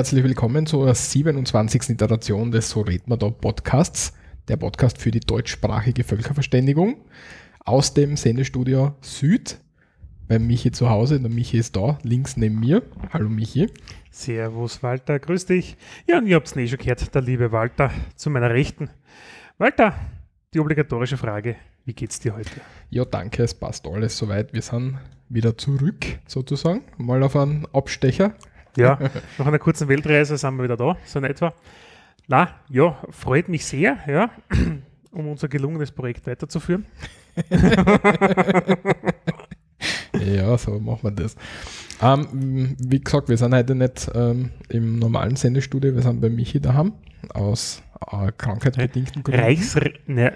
herzlich willkommen zur 27. Iteration des So red da Podcasts, der Podcast für die deutschsprachige Völkerverständigung aus dem Sendestudio Süd bei Michi zu Hause. Der Michi ist da, links neben mir. Hallo Michi. Servus Walter, grüß dich. Ja, und ihr habt es eh schon gehört, der liebe Walter zu meiner Rechten. Walter, die obligatorische Frage, wie geht's dir heute? Ja, danke, es passt alles soweit. Wir sind wieder zurück, sozusagen. Mal auf einen Abstecher. Ja, nach einer kurzen Weltreise sind wir wieder da, so in etwa. Na, ja, freut mich sehr, ja, um unser gelungenes Projekt weiterzuführen. ja, so machen wir das. Ähm, wie gesagt, wir sind heute nicht ähm, im normalen Sendestudio, wir sind bei Michi daheim aus äh, krankheitsbedingten Gründen. Reichs ne,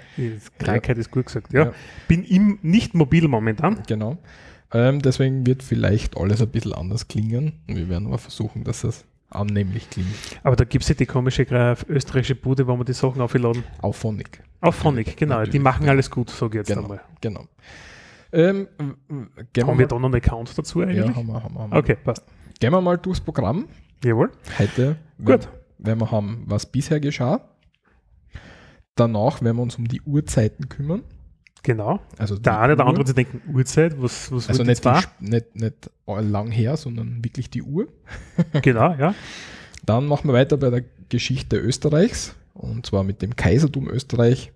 Krankheit ja. ist gut gesagt, ja. ja. Bin im, nicht mobil momentan. Genau. Ähm, deswegen wird vielleicht alles ein bisschen anders klingen. Wir werden aber versuchen, dass es annehmlich klingt. Aber da gibt es ja die komische österreichische Bude, wo man die Sachen aufladen. Auphonic. Auphonic, genau. Natürlich. Die machen alles gut, sage ich jetzt genau, einmal. Genau. Ähm, haben wir da noch einen Account dazu eigentlich? Ja, haben wir. Haben wir, haben wir. Okay, passt. Gehen wir mal durchs Programm. Jawohl. Heute, Gut. wenn wir haben, was bisher geschah. Danach werden wir uns um die Uhrzeiten kümmern. Genau. Also der eine oder andere, sie denken, Uhrzeit, was, was Also nicht, die, nicht, nicht lang her, sondern wirklich die Uhr. genau, ja. Dann machen wir weiter bei der Geschichte Österreichs und zwar mit dem Kaisertum Österreich.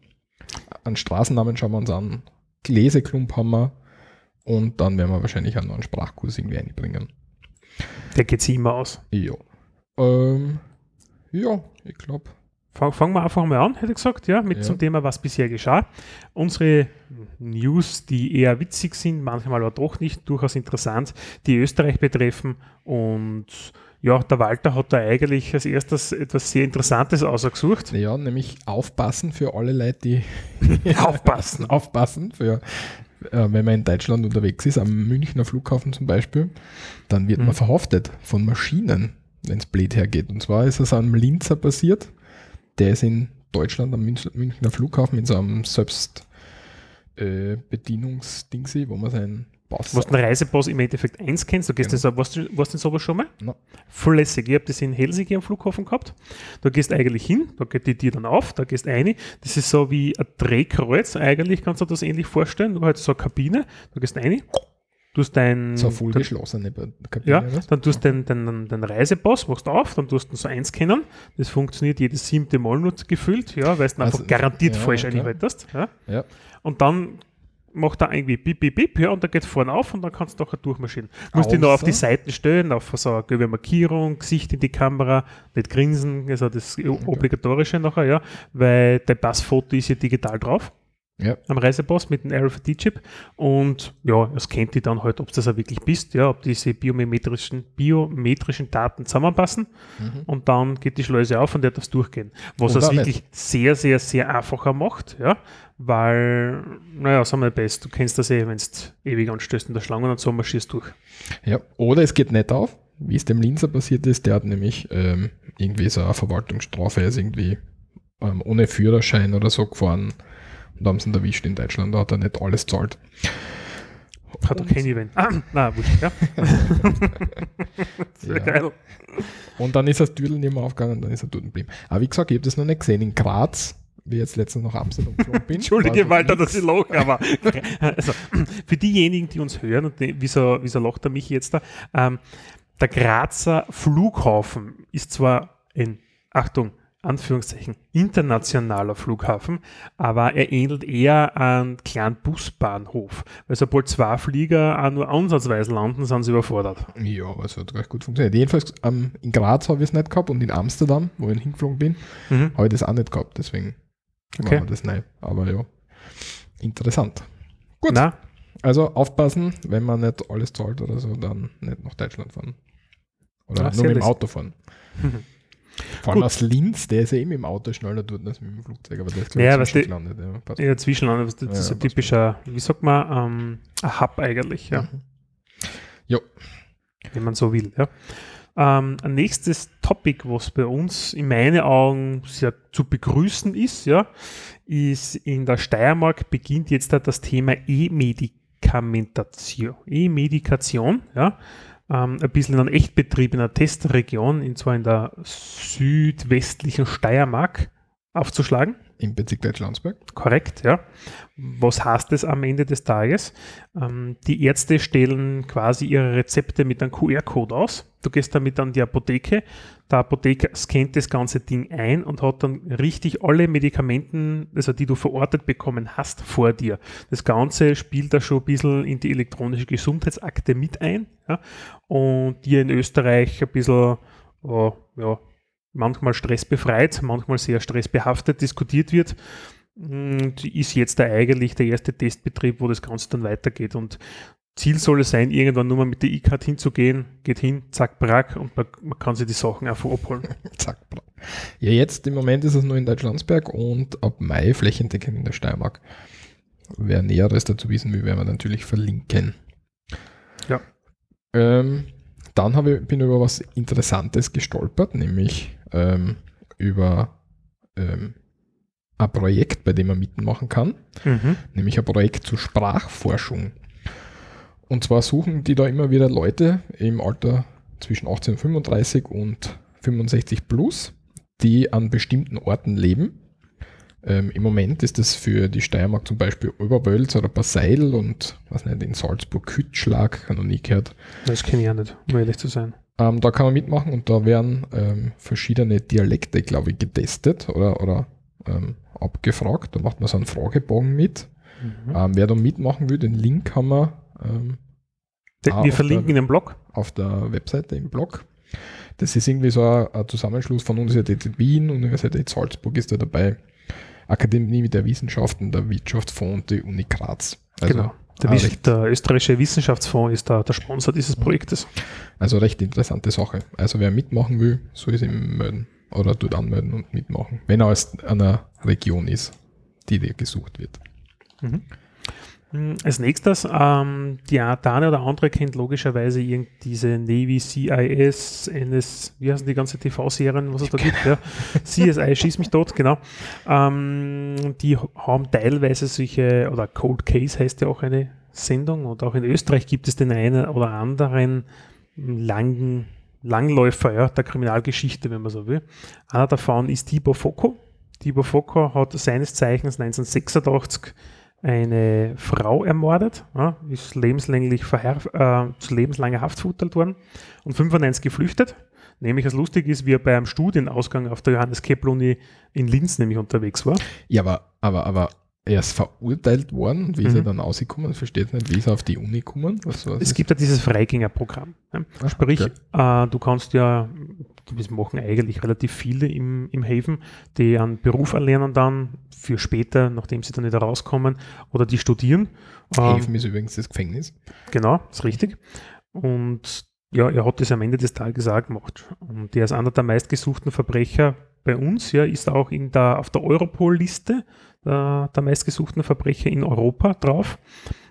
An Straßennamen schauen wir uns an. Gläseklump haben wir und dann werden wir wahrscheinlich einen neuen Sprachkurs irgendwie einbringen. Der geht sich immer aus. Ja. Ähm, ja, ich glaube, Fangen wir einfach mal an, hätte ich gesagt, ja, mit ja. zum Thema, was bisher geschah. Unsere News, die eher witzig sind, manchmal aber doch nicht, durchaus interessant, die Österreich betreffen. Und ja, der Walter hat da eigentlich als erstes etwas sehr Interessantes ausgesucht. Ja, nämlich aufpassen für alle Leute, die aufpassen. aufpassen für äh, wenn man in Deutschland unterwegs ist, am Münchner Flughafen zum Beispiel, dann wird mhm. man verhaftet von Maschinen, wenn es blöd hergeht. Und zwar ist es am Linzer passiert der ist in Deutschland am Münchner Flughafen mit so einem Selbstbedienungsdingsi, äh, wo man seinen Pass. Was den Reisepass im Endeffekt einscannst, du gehst genau. das, warst, du, warst du sowas schon mal? No. Voll lässig. Ich habe das in Helsinki am Flughafen gehabt. Da gehst du eigentlich hin, da geht die Tür dann auf, da gehst du rein. Das ist so wie ein Drehkreuz, eigentlich kannst du dir das ähnlich vorstellen. Du hast so eine Kabine, da gehst du rein, tust dein. So voll geschlossene Kabine. Ja, dann tust du deinen dein, dein Reisepass, machst auf, dann tust du so eins kennen. Das funktioniert jedes siebte Mal nur gefüllt, ja, weil du also, einfach garantiert ja, falsch okay. einhaltest. Ja. ja. Und dann macht er irgendwie bip, bip, bip, ja, und dann geht vorne auf und dann kannst du nachher durchmarschieren. Du musst dich noch auf die Seiten stellen, auf so eine Markierung, Gesicht in die Kamera, nicht grinsen, also das Obligatorische nachher, ja, weil dein Passfoto ist ja digital drauf ja. am Reisepass mit dem RFID-Chip und ja, es kennt die dann halt, ob das auch wirklich bist, ja, ob diese biometrischen, biometrischen Daten zusammenpassen mhm. und dann geht die Schleuse auf und der darf durchgehen. Was es wirklich nicht. sehr, sehr, sehr einfacher macht, ja, weil, naja, sagen wir best, du kennst das eh, wenn du ewig anstößt in der Schlange und so marschierst durch. Ja, oder es geht nicht auf, wie es dem Linzer passiert ist, der hat nämlich ähm, irgendwie so eine Verwaltungsstrafe, er ist irgendwie ähm, ohne Führerschein oder so gefahren und haben sie ihn erwischt in Deutschland, da hat er nicht alles zahlt. Hat doch kein Event. Ah, na, wurscht, ja. Ja. geil. Und dann ist das Düdel nicht mehr aufgegangen, dann ist er dort geblieben. Aber wie gesagt, ich habe das noch nicht gesehen. In Graz, wie jetzt letztens noch Amsterdam geflogen bin. Entschuldige, Walter, dass ich lache, aber also, für diejenigen, die uns hören, und die, wieso, wieso lacht er mich jetzt da? Ähm, der Grazer Flughafen ist zwar ein, Achtung, Anführungszeichen internationaler Flughafen, aber er ähnelt eher einem kleinen Busbahnhof. Weil sobald zwei Flieger auch nur ansatzweise landen, sind sie überfordert. Ja, aber es hat recht gut funktioniert. Jedenfalls ähm, in Graz habe ich es nicht gehabt und in Amsterdam, wo ich hingeflogen bin, mhm. habe ich das auch nicht gehabt. Deswegen okay. war das neu. Aber ja, interessant. Gut. Na? Also aufpassen, wenn man nicht alles zahlt oder so, dann nicht nach Deutschland fahren. Oder ja, nur mit dem Auto fahren. Vor allem aus Linz, der ist ja eben im Auto schneller dort als mit dem Flugzeug, aber der ist glaube ich zwischenlandet. Ja, ja zwischenlandet, das ist ja, ein typischer, wie sagt man, ähm, ein Hub eigentlich, ja. Mhm. Jo. Wenn man so will, ja. Ähm, ein nächstes Topic, was bei uns in meinen Augen sehr zu begrüßen ist, ja, ist in der Steiermark beginnt jetzt das Thema E-Medikamentation. E-Medikation, ja, ähm, ein bisschen in einer Echtbetrieb, in einer Testregion, und zwar in der südwestlichen Steiermark aufzuschlagen. Im Bezirk Deutschlandsberg. Korrekt, ja. Was heißt das am Ende des Tages? Ähm, die Ärzte stellen quasi ihre Rezepte mit einem QR-Code aus. Du gehst damit an die Apotheke. Der Apotheker scannt das ganze Ding ein und hat dann richtig alle Medikamenten, also die du verortet bekommen hast, vor dir. Das Ganze spielt da schon ein bisschen in die elektronische Gesundheitsakte mit ein ja, und dir in Österreich ein bisschen oh, ja, manchmal stressbefreit, manchmal sehr stressbehaftet diskutiert wird. Und ist jetzt da eigentlich der erste Testbetrieb, wo das Ganze dann weitergeht. Und Ziel soll es sein, irgendwann nur mal mit der E-Card hinzugehen, geht hin, zack, brack und man, man kann sich die Sachen einfach abholen. zack, brack. Ja, jetzt im Moment ist es nur in Deutschlandsberg und ab Mai flächendeckend in der Steiermark. Wer Näheres dazu wissen will, werden wir natürlich verlinken. Ja. Ähm, dann habe ich, bin ich über was Interessantes gestolpert, nämlich ähm, über ähm, ein Projekt, bei dem man mitmachen kann, mhm. nämlich ein Projekt zur Sprachforschung. Und zwar suchen die da immer wieder Leute im Alter zwischen 18 und 35 und 65 plus, die an bestimmten Orten leben. Ähm, Im Moment ist das für die Steiermark zum Beispiel Oberwölz oder Basseil und was nicht, in Salzburg Kütschlag, kann noch nie gehört. Das kenne ich ja nicht, um ehrlich zu sein. Ähm, da kann man mitmachen und da werden ähm, verschiedene Dialekte, glaube ich, getestet oder, oder ähm, abgefragt. Da macht man so einen Fragebogen mit. Mhm. Ähm, wer da mitmachen will, den Link haben wir. Ähm, wir verlinken der, in Blog. Auf der Webseite im Blog. Das ist irgendwie so ein, ein Zusammenschluss von Universität Wien, Universität Salzburg ist da dabei, Akademie der Wissenschaften, der Wirtschaftsfonds und die Uni Graz. Also genau. Der, der, österreichische Wissenschaftsfonds ist da der Sponsor dieses Projektes. Also recht interessante Sache. Also wer mitmachen will, soll sich melden oder dort anmelden und mitmachen, wenn er aus einer Region ist, die dir gesucht wird. Mhm. Hm, als nächstes, ähm, die, der eine oder andere kennt logischerweise diese Navy CIS, NS, wie heißen die ganze TV-Serien, was es da gibt, ja? CSI, schieß mich tot, genau. Ähm, die haben teilweise solche, oder Cold Case heißt ja auch eine Sendung, und auch in Österreich gibt es den einen oder anderen langen Langläufer ja, der Kriminalgeschichte, wenn man so will. Einer davon ist Tibor Foko. Tibor Foko hat seines Zeichens 1986 eine Frau ermordet, ja, ist lebenslänglich äh, zu lebenslanger Haft verurteilt worden und 95 geflüchtet. Nämlich, was lustig ist, wie er bei einem Studienausgang auf der Johannes Kepler Uni in Linz nämlich unterwegs war. Ja, aber, aber, aber er ist verurteilt worden. Wie ist er mhm. dann ausgekommen? Versteht nicht, wie ist er auf die Uni gekommen? Was, was es gibt ja dieses Freigängerprogramm. Ja. Ach, Sprich, okay. äh, du kannst ja, das machen eigentlich relativ viele im, im Haven, die einen Beruf erlernen dann für später, nachdem sie dann wieder rauskommen oder die studieren. Haven ähm, ist übrigens das Gefängnis. Genau, ist richtig. Und ja, er hat das am Ende des Tages auch gemacht. Und der ist einer der meistgesuchten Verbrecher bei uns, ja, ist auch in der, auf der Europol-Liste der, äh, der meistgesuchten Verbrecher in Europa drauf.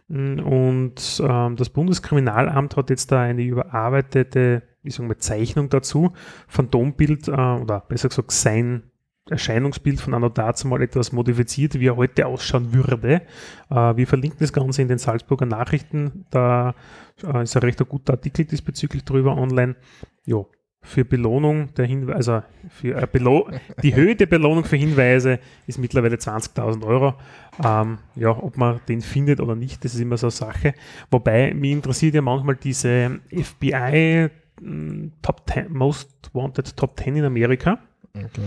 Und ähm, das Bundeskriminalamt hat jetzt da eine überarbeitete, wie sagen wir, Zeichnung dazu, Phantombild äh, oder besser gesagt sein Erscheinungsbild von Anno dazu mal etwas modifiziert, wie er heute ausschauen würde. Äh, wir verlinken das Ganze in den Salzburger Nachrichten. Da äh, ist ein recht guter Artikel diesbezüglich drüber online. Ja, für Belohnung der Hinweise, also für Belo die Höhe der Belohnung für Hinweise ist mittlerweile 20.000 Euro. Ähm, ja, ob man den findet oder nicht, das ist immer so eine Sache. Wobei mich interessiert ja manchmal diese FBI hm, Top 10, Most Wanted Top 10 in Amerika. Okay.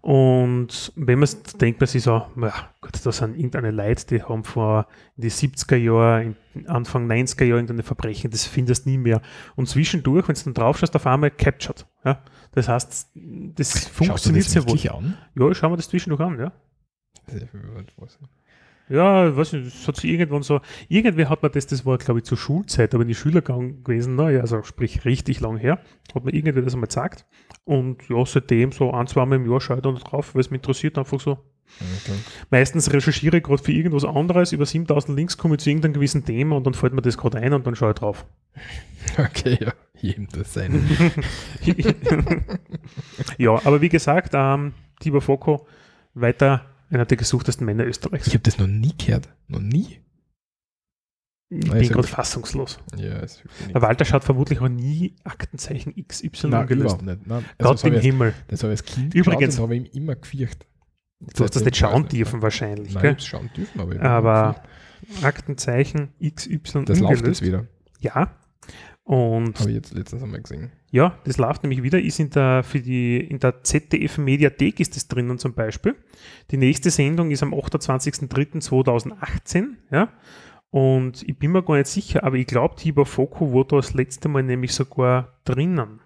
Und wenn man denkt, man sich so, ja, Gott, das sind irgendeine Leute, die haben vor in die 70er Jahre, Anfang 90er Jahre irgendeine Verbrechen, das findest du nie mehr. Und zwischendurch, wenn du dann drauf schaust, auf einmal captured. Ja? Das heißt, das funktioniert sehr wohl. An? Ja, ich schaue mir das zwischendurch an, ja. Ja, weiß nicht, das hat sich irgendwann so, irgendwer hat man das, das war glaube ich zur Schulzeit, aber in die Schülergang gewesen, naja, also sprich richtig lang her, hat man irgendwer das einmal gesagt. Und ja, seitdem so ein, zwei Mal im Jahr schaue ich dann drauf, weil es mich interessiert, einfach so, Okay. Meistens recherchiere ich gerade für irgendwas anderes, über 7000 Links komme ich zu irgendeinem gewissen Thema und dann fällt mir das gerade ein und dann schaue ich drauf. Okay, ja, jedem das sein. ja, aber wie gesagt, ähm, Tibor Foko, weiter einer der gesuchtesten Männer Österreichs. Ich habe das noch nie gehört. Noch nie. Ich Nein, bin gerade fassungslos. Ja, Walter schaut vermutlich auch nie Aktenzeichen XY Nein, gelöst. Nicht. Nein, also Gott im Himmel. Das habe ich als Kind Übrigens habe ich ihm immer gefürchtet. Du hast das nicht schauen dürfen wahrscheinlich. Nein, gell? schauen dürfen, aber, aber Aktenzeichen XY Das läuft jetzt wieder. Ja. Und habe ich jetzt letztens einmal gesehen. Ja, das läuft nämlich wieder. Ist in der, für die, in der ZDF Mediathek ist das drinnen zum Beispiel. Die nächste Sendung ist am 28.03.2018. Ja. Und ich bin mir gar nicht sicher, aber ich glaube, Tibor Foko war da das letzte Mal nämlich sogar drinnen.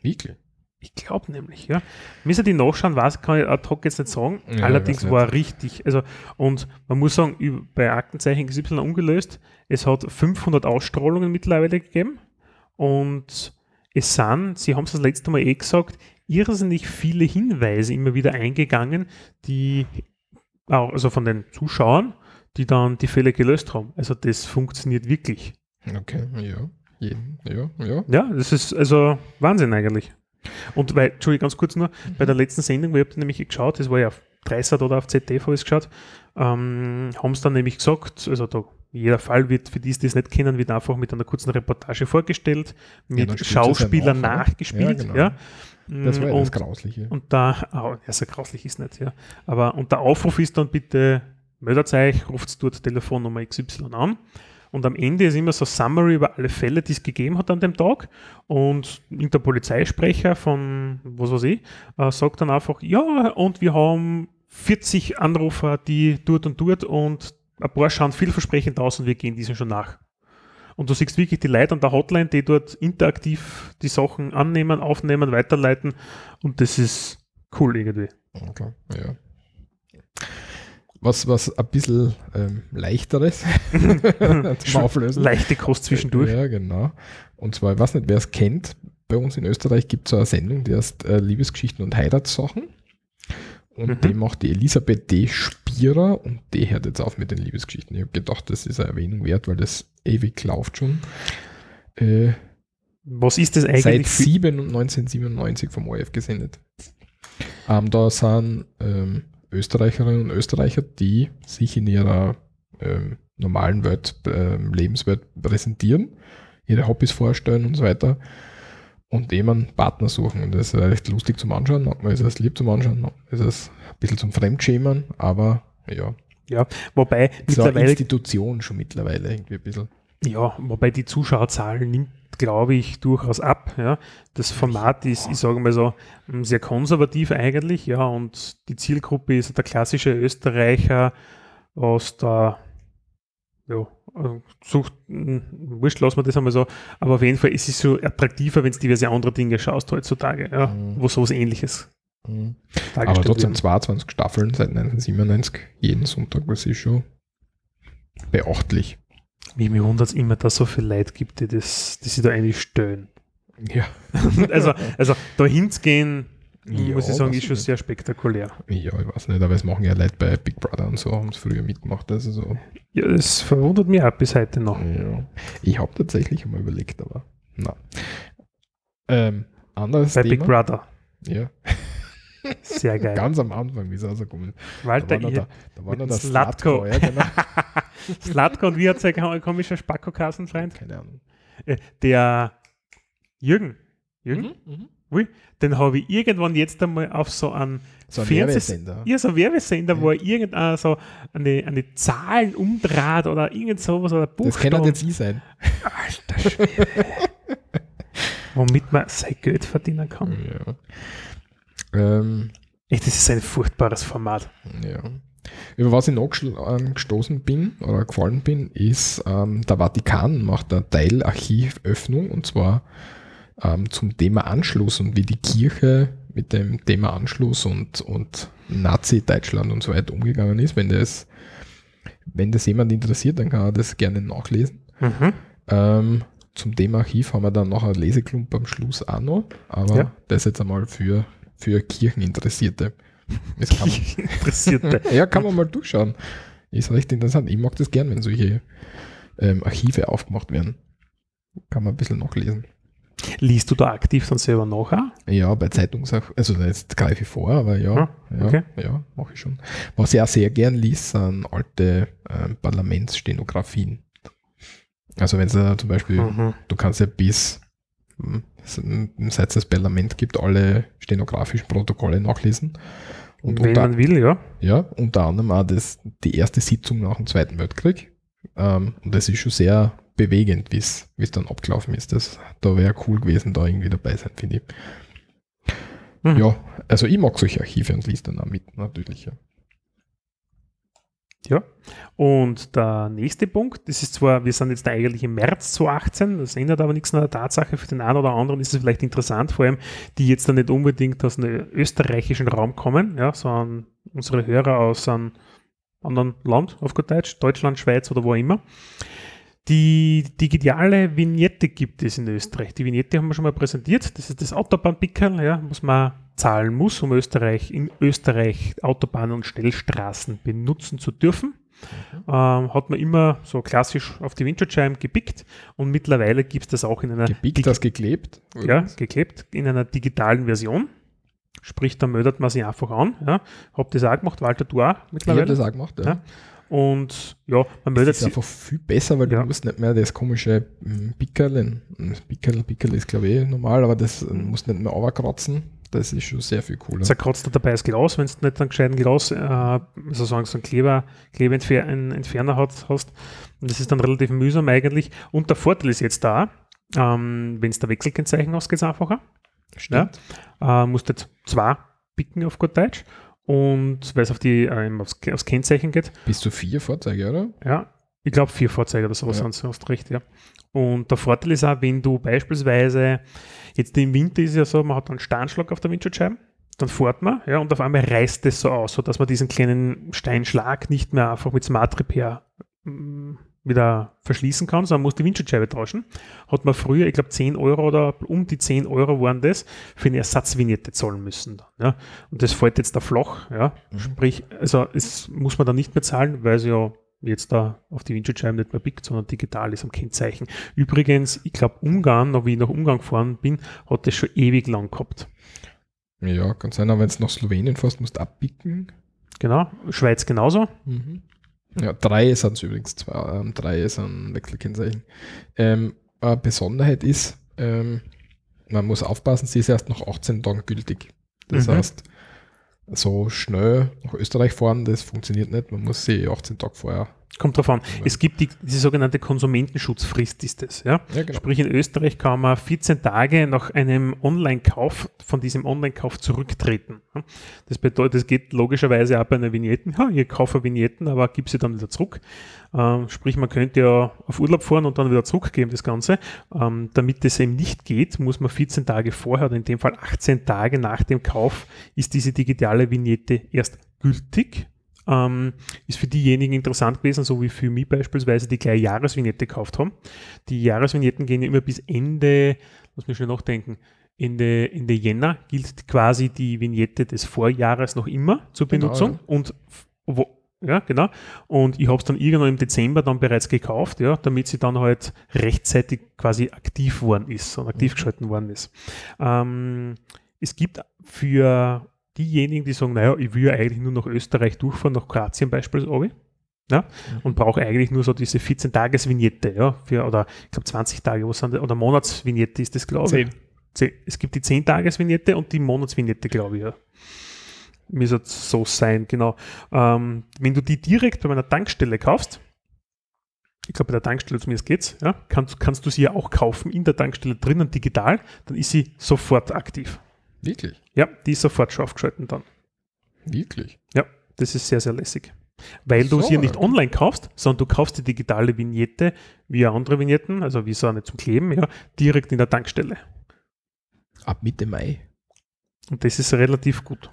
Wirklich? Ich glaube nämlich, ja. Müssen die nachschauen, was kann ich ad hoc jetzt nicht sagen. Ja, Allerdings war richtig. Also, und man muss sagen, bei Aktenzeichen XY ungelöst, es hat 500 Ausstrahlungen mittlerweile gegeben und es sind, Sie haben es das letzte Mal eh gesagt, irrsinnig viele Hinweise immer wieder eingegangen, die auch, also von den Zuschauern, die dann die Fälle gelöst haben. Also das funktioniert wirklich. Okay, ja. Ja, ja. Ja, das ist also Wahnsinn eigentlich. Und weil, Entschuldigung, ganz kurz nur, mhm. bei der letzten Sendung, wo ich habe nämlich geschaut, das war ja auf 30 oder auf ZDF habe ich es geschaut, ähm, haben sie dann nämlich gesagt, also da jeder Fall wird, für die es das nicht kennen, wird einfach mit einer kurzen Reportage vorgestellt, mit ja, Schauspielern nachgespielt. Ja, genau. ja. Das war ja und, das Grausliche. Und da, oh, ja, so grauslich ist nicht, ja. Aber, und der Aufruf ist dann bitte, meldet euch, ruft dort Telefonnummer XY an. Und am Ende ist immer so Summary über alle Fälle, die es gegeben hat an dem Tag. Und der Polizeisprecher von, was weiß ich, äh, sagt dann einfach, ja, und wir haben 40 Anrufer, die dort und dort und ein paar schauen vielversprechend aus und wir gehen diesen schon nach. Und du siehst wirklich die Leute an der Hotline, die dort interaktiv die Sachen annehmen, aufnehmen, weiterleiten. Und das ist cool irgendwie. Okay, ja was, was ein bisschen ähm, leichteres zum Auflösen. Leichte Kost zwischendurch. Ja, genau. Und zwar, ich weiß nicht, wer es kennt, bei uns in Österreich gibt es so eine Sendung, die heißt äh, Liebesgeschichten und Heiratssachen. Und mhm. die macht die Elisabeth D. Spierer und die hört jetzt auf mit den Liebesgeschichten. Ich habe gedacht, das ist eine Erwähnung wert, weil das ewig läuft schon. Äh, Was ist das eigentlich? Seit 7, 1997 vom ORF gesendet. Ähm, da sind ähm, Österreicherinnen und Österreicher, die sich in ihrer ähm, normalen Welt, ähm, Lebenswelt präsentieren, ihre Hobbys vorstellen und so weiter und dem einen Partner suchen. Und das ist recht lustig zum Anschauen. Manchmal ist es lieb zum Anschauen, manchmal ist es ein bisschen zum Fremdschämen, aber ja. Ja, wobei ist mittlerweile. Eine Institution schon mittlerweile irgendwie ein bisschen. Ja, wobei die Zuschauerzahl nimmt glaube ich, durchaus ab. Ja. Das Format ist, ich sage mal so, sehr konservativ eigentlich, ja, und die Zielgruppe ist der klassische Österreicher aus der, ja, sucht, hm, wurscht, lassen wir das einmal so, aber auf jeden Fall ist es so attraktiver, wenn es diverse andere Dinge schaust heutzutage, ja, mhm. wo sowas ähnliches. Mhm. Aber trotzdem werden. 22 Staffeln seit 1997, jeden Sonntag, was ist schon beachtlich. Wie mir wundert es immer, dass es so viele Leute gibt, die, das, die sich da eigentlich stören. Ja. also, also da hinzugehen, ja, muss ich sagen, ist schon sehr spektakulär. Ja, ich weiß nicht, aber es machen ja Leute bei Big Brother und so, haben es früher mitgemacht. Also so. Ja, das verwundert mich auch bis heute noch. Ja. Ich habe tatsächlich einmal überlegt, aber na. Ähm, anderes bei Thema. Big Brother. Ja. Sehr geil. Ganz am Anfang, wie es rausgekommen ist. Walter, da war, da, da war noch das Slatko. Ja, genau. Slatko und wie hat sein komischer Spacko-Kassenfreund? Keine Ahnung. Äh, der Jürgen. Jürgen? Mhm, Ui, den habe ich irgendwann jetzt einmal auf so einen so ein Werbesender. Ja, so ein Werbesender, ja. wo er irgendeine so eine, eine Zahlen umdraht oder irgend sowas oder Buchstaben. Das kann jetzt sein. Alter Schwede. Womit man sein Geld verdienen kann. Ja. Ähm, Echt, das ist ein furchtbares Format. Ja. Über was ich noch gestoßen bin oder gefallen bin, ist, ähm, der Vatikan macht eine Teilarchivöffnung und zwar ähm, zum Thema Anschluss und wie die Kirche mit dem Thema Anschluss und, und Nazi-Deutschland und so weiter umgegangen ist. Wenn das, wenn das jemand interessiert, dann kann er das gerne nachlesen. Mhm. Ähm, zum Thema Archiv haben wir dann noch einen Leseklump am Schluss auch noch, aber ja. das jetzt einmal für für Kircheninteressierte. Das kann Interessierte. ja, kann man mal durchschauen. Ist recht interessant. Ich mag das gern, wenn solche ähm, Archive aufgemacht werden. Kann man ein bisschen nachlesen. Liest du da aktiv dann selber nachher? Ja, bei Zeitungssachen, also jetzt greife ich vor, aber ja, ah, okay. ja, ja mache ich schon. Was ich auch sehr gern liest, sind alte äh, Parlamentsstenografien. Also wenn es äh, zum Beispiel, mhm. du kannst ja bis hm, seit es das Parlament gibt, alle stenografischen Protokolle nachlesen. Und wenn unter, man will, ja. Ja, unter anderem auch das, die erste Sitzung nach dem Zweiten Weltkrieg. Ähm, und das ist schon sehr bewegend, wie es dann abgelaufen ist. Das, da wäre cool gewesen, da irgendwie dabei sein, finde ich. Mhm. Ja, also ich mag solche Archive und liest dann auch mit, natürlich. Ja. Ja, und der nächste Punkt, das ist zwar, wir sind jetzt eigentlich im März 2018, das ändert aber nichts an der Tatsache, für den einen oder anderen ist es vielleicht interessant, vor allem die jetzt dann nicht unbedingt aus einem österreichischen Raum kommen, ja, sondern unsere Hörer aus einem anderen Land, auf gut Deutsch, Deutschland, Schweiz oder wo auch immer. Die digitale Vignette gibt es in Österreich. Die Vignette haben wir schon mal präsentiert. Das ist das Autobahnpickerl, ja, muss man zahlen muss, um Österreich in Österreich Autobahnen und Schnellstraßen benutzen zu dürfen. Mhm. Ähm, hat man immer so klassisch auf die Windschutzscheiben gepickt und mittlerweile gibt es das auch in einer gepickt, das geklebt? Ja, geklebt in einer digitalen Version. Sprich, da mödert man sich einfach an. Ja. Hab das auch gemacht, Walter, du auch mittlerweile. Ja, das auch gemacht, ja. ja. Und ja, man meldet sich. Das ist einfach viel besser, weil ja. du musst nicht mehr das komische Pickerl, das Pickerl, Pickerl ist glaube ich normal, aber das mhm. musst nicht mehr overkratzen. Das ist schon sehr viel cooler. Zerkratzt dabei das Glas, wenn du nicht einen gescheiten Glas, äh, sozusagen so einen Kleber, Klebeentferner hat, hast. Und das ist dann relativ mühsam eigentlich. Und der Vorteil ist jetzt da, ähm, wenn es der Wechselkennzeichen hast, geht es einfacher. Stimmt. Ja, äh, musst jetzt zwei picken auf gut Deutsch und weil es auf die, äh, aufs, aufs, Kennzeichen geht. Bis zu vier Fahrzeuge, oder? Ja, ich glaube vier Fahrzeuge oder sowas, ja. sonst hast recht, ja. Und der Vorteil ist auch, wenn du beispielsweise, jetzt im Winter ist ja so, man hat einen Steinschlag auf der Windschutzscheibe, dann fährt man, ja, und auf einmal reißt es so aus, sodass man diesen kleinen Steinschlag nicht mehr einfach mit Smart Repair mm, wieder verschließen kann, sondern muss die Windschutzscheibe tauschen. Hat man früher, ich glaube 10 Euro oder um die 10 Euro waren das, für eine Ersatzvignette zahlen müssen. Ja. Und das fällt jetzt da flach. Ja. Mhm. Sprich, also es muss man dann nicht mehr zahlen, weil es ja jetzt da auf die Windschutzscheibe nicht mehr pickt, sondern digital ist am Kennzeichen. Übrigens, ich glaube Ungarn, noch wie ich nach Ungarn gefahren bin, hat das schon ewig lang gehabt. Ja, kann sein, aber wenn es nach Slowenien fährst, musst du abpicken. Genau, Schweiz genauso. Mhm. Ja, drei sind es übrigens, zwei, ähm, drei sind Wechselkennzeichen. Ähm, eine Besonderheit ist, ähm, man muss aufpassen, sie ist erst nach 18 Tagen gültig. Das mhm. heißt, so schnell nach Österreich fahren, das funktioniert nicht. Man muss sie 18 Tage vorher Kommt drauf an. Es gibt die, die sogenannte Konsumentenschutzfrist, ist das. Ja? ja genau. Sprich, in Österreich kann man 14 Tage nach einem Online-Kauf von diesem Online-Kauf zurücktreten. Das bedeutet, es geht logischerweise auch bei einer Vignette. Ja, ihr kauft Vignetten, aber gibt sie dann wieder zurück. Ähm, sprich, man könnte ja auf Urlaub fahren und dann wieder zurückgeben, das Ganze. Ähm, damit das eben nicht geht, muss man 14 Tage vorher oder in dem Fall 18 Tage nach dem Kauf ist diese digitale Vignette erst gültig ähm, ist für diejenigen interessant gewesen, so wie für mich beispielsweise, die gleich Jahresvignette gekauft haben. Die Jahresvignetten gehen ja immer bis Ende, muss mich schon nachdenken, Ende, Ende Jänner gilt quasi die Vignette des Vorjahres noch immer zur genau, Benutzung genau, ja. und wo, ja, genau. Und ich habe es dann irgendwann im Dezember dann bereits gekauft, ja, damit sie dann halt rechtzeitig quasi aktiv worden ist und aktiv mhm. geschalten worden ist. Ähm, es gibt für diejenigen, die sagen, naja, ich will ja eigentlich nur nach Österreich durchfahren, nach Kroatien beispielsweise, ja, mhm. und brauche eigentlich nur so diese 14-Tages-Vignette, ja, für, oder ich glaube 20 Tage, was sind, oder Monatsvignette ist das, glaube ich. Es gibt die 10-Tages-Vignette und die Monatsvignette, glaube ich, ja. Müsste so sein, genau. Ähm, wenn du die direkt bei meiner Tankstelle kaufst, ich glaube, bei der Tankstelle zumindest geht's, ja, kannst, kannst du sie ja auch kaufen in der Tankstelle drinnen digital, dann ist sie sofort aktiv. Wirklich? Ja, die ist sofort schon aufgeschalten dann. Wirklich? Ja, das ist sehr, sehr lässig. Weil du so, sie nicht online kaufst, sondern du kaufst die digitale Vignette wie andere Vignetten, also wie so eine zum Kleben, ja, direkt in der Tankstelle. Ab Mitte Mai. Und das ist relativ gut.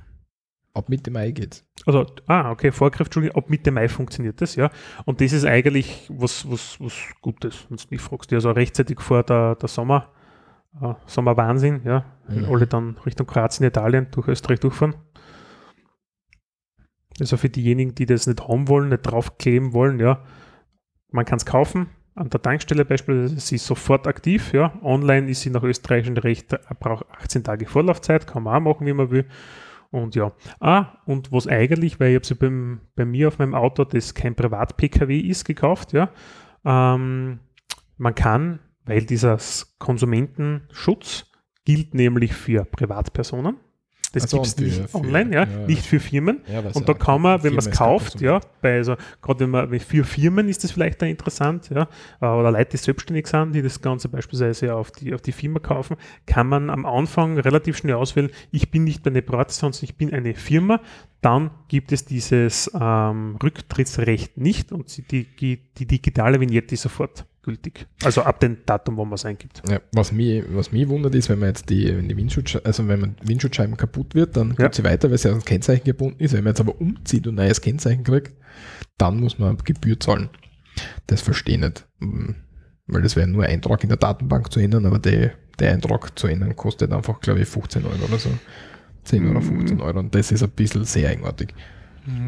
Ab Mitte Mai geht's. Also, ah, okay, Vorgriff, Entschuldigung, ab Mitte Mai funktioniert das, ja. Und das ist eigentlich was, was, was Gutes, wenn du mich fragst. Also rechtzeitig vor der, der Sommer, äh, Sommerwahnsinn, ja. Mhm. Alle dann Richtung Kroatien, Italien, durch Österreich durchfahren. Also für diejenigen, die das nicht haben wollen, nicht draufkleben wollen, ja, man kann es kaufen. An der Tankstelle beispielsweise, sie ist sofort aktiv, ja. Online ist sie nach österreichischem Recht, braucht 18 Tage Vorlaufzeit, kann man auch machen, wie man will. Und ja, ah, und was eigentlich, weil ich habe sie beim, bei mir auf meinem Auto, das kein Privat-Pkw ist, gekauft, ja. Ähm, man kann, weil dieser Konsumentenschutz gilt nämlich für Privatpersonen, das also gibt es nicht für, online, ja, ja, nicht für Firmen. Ja, und da kann man, wenn man es kauft, ja, bei also, gerade wenn man für Firmen ist das vielleicht da interessant, ja, äh, oder Leute, die selbstständig sind, die das Ganze beispielsweise auf die, auf die Firma kaufen, kann man am Anfang relativ schnell auswählen, ich bin nicht eine Privat, sondern ich bin eine Firma. Dann gibt es dieses ähm, Rücktrittsrecht nicht und die, die, die digitale Vignette ist sofort gültig. Also ab dem Datum, wo man es eingibt. Ja, was mich, was mich wundert ist, wenn man jetzt die, wenn die Windschutz, also wenn man Windschutzscheiben kaputt wird, dann ja. geht sie weiter, weil sie ans Kennzeichen gebunden ist. Wenn man jetzt aber umzieht und ein neues Kennzeichen kriegt, dann muss man Gebühr zahlen. Das verstehe ich nicht. Hm, weil das wäre nur ein Eintrag in der Datenbank zu ändern, aber der, der Eintrag zu ändern kostet einfach, glaube ich, 15 Euro oder so. 10 oder 15 hm. Euro. Und das ist ein bisschen sehr eigenartig.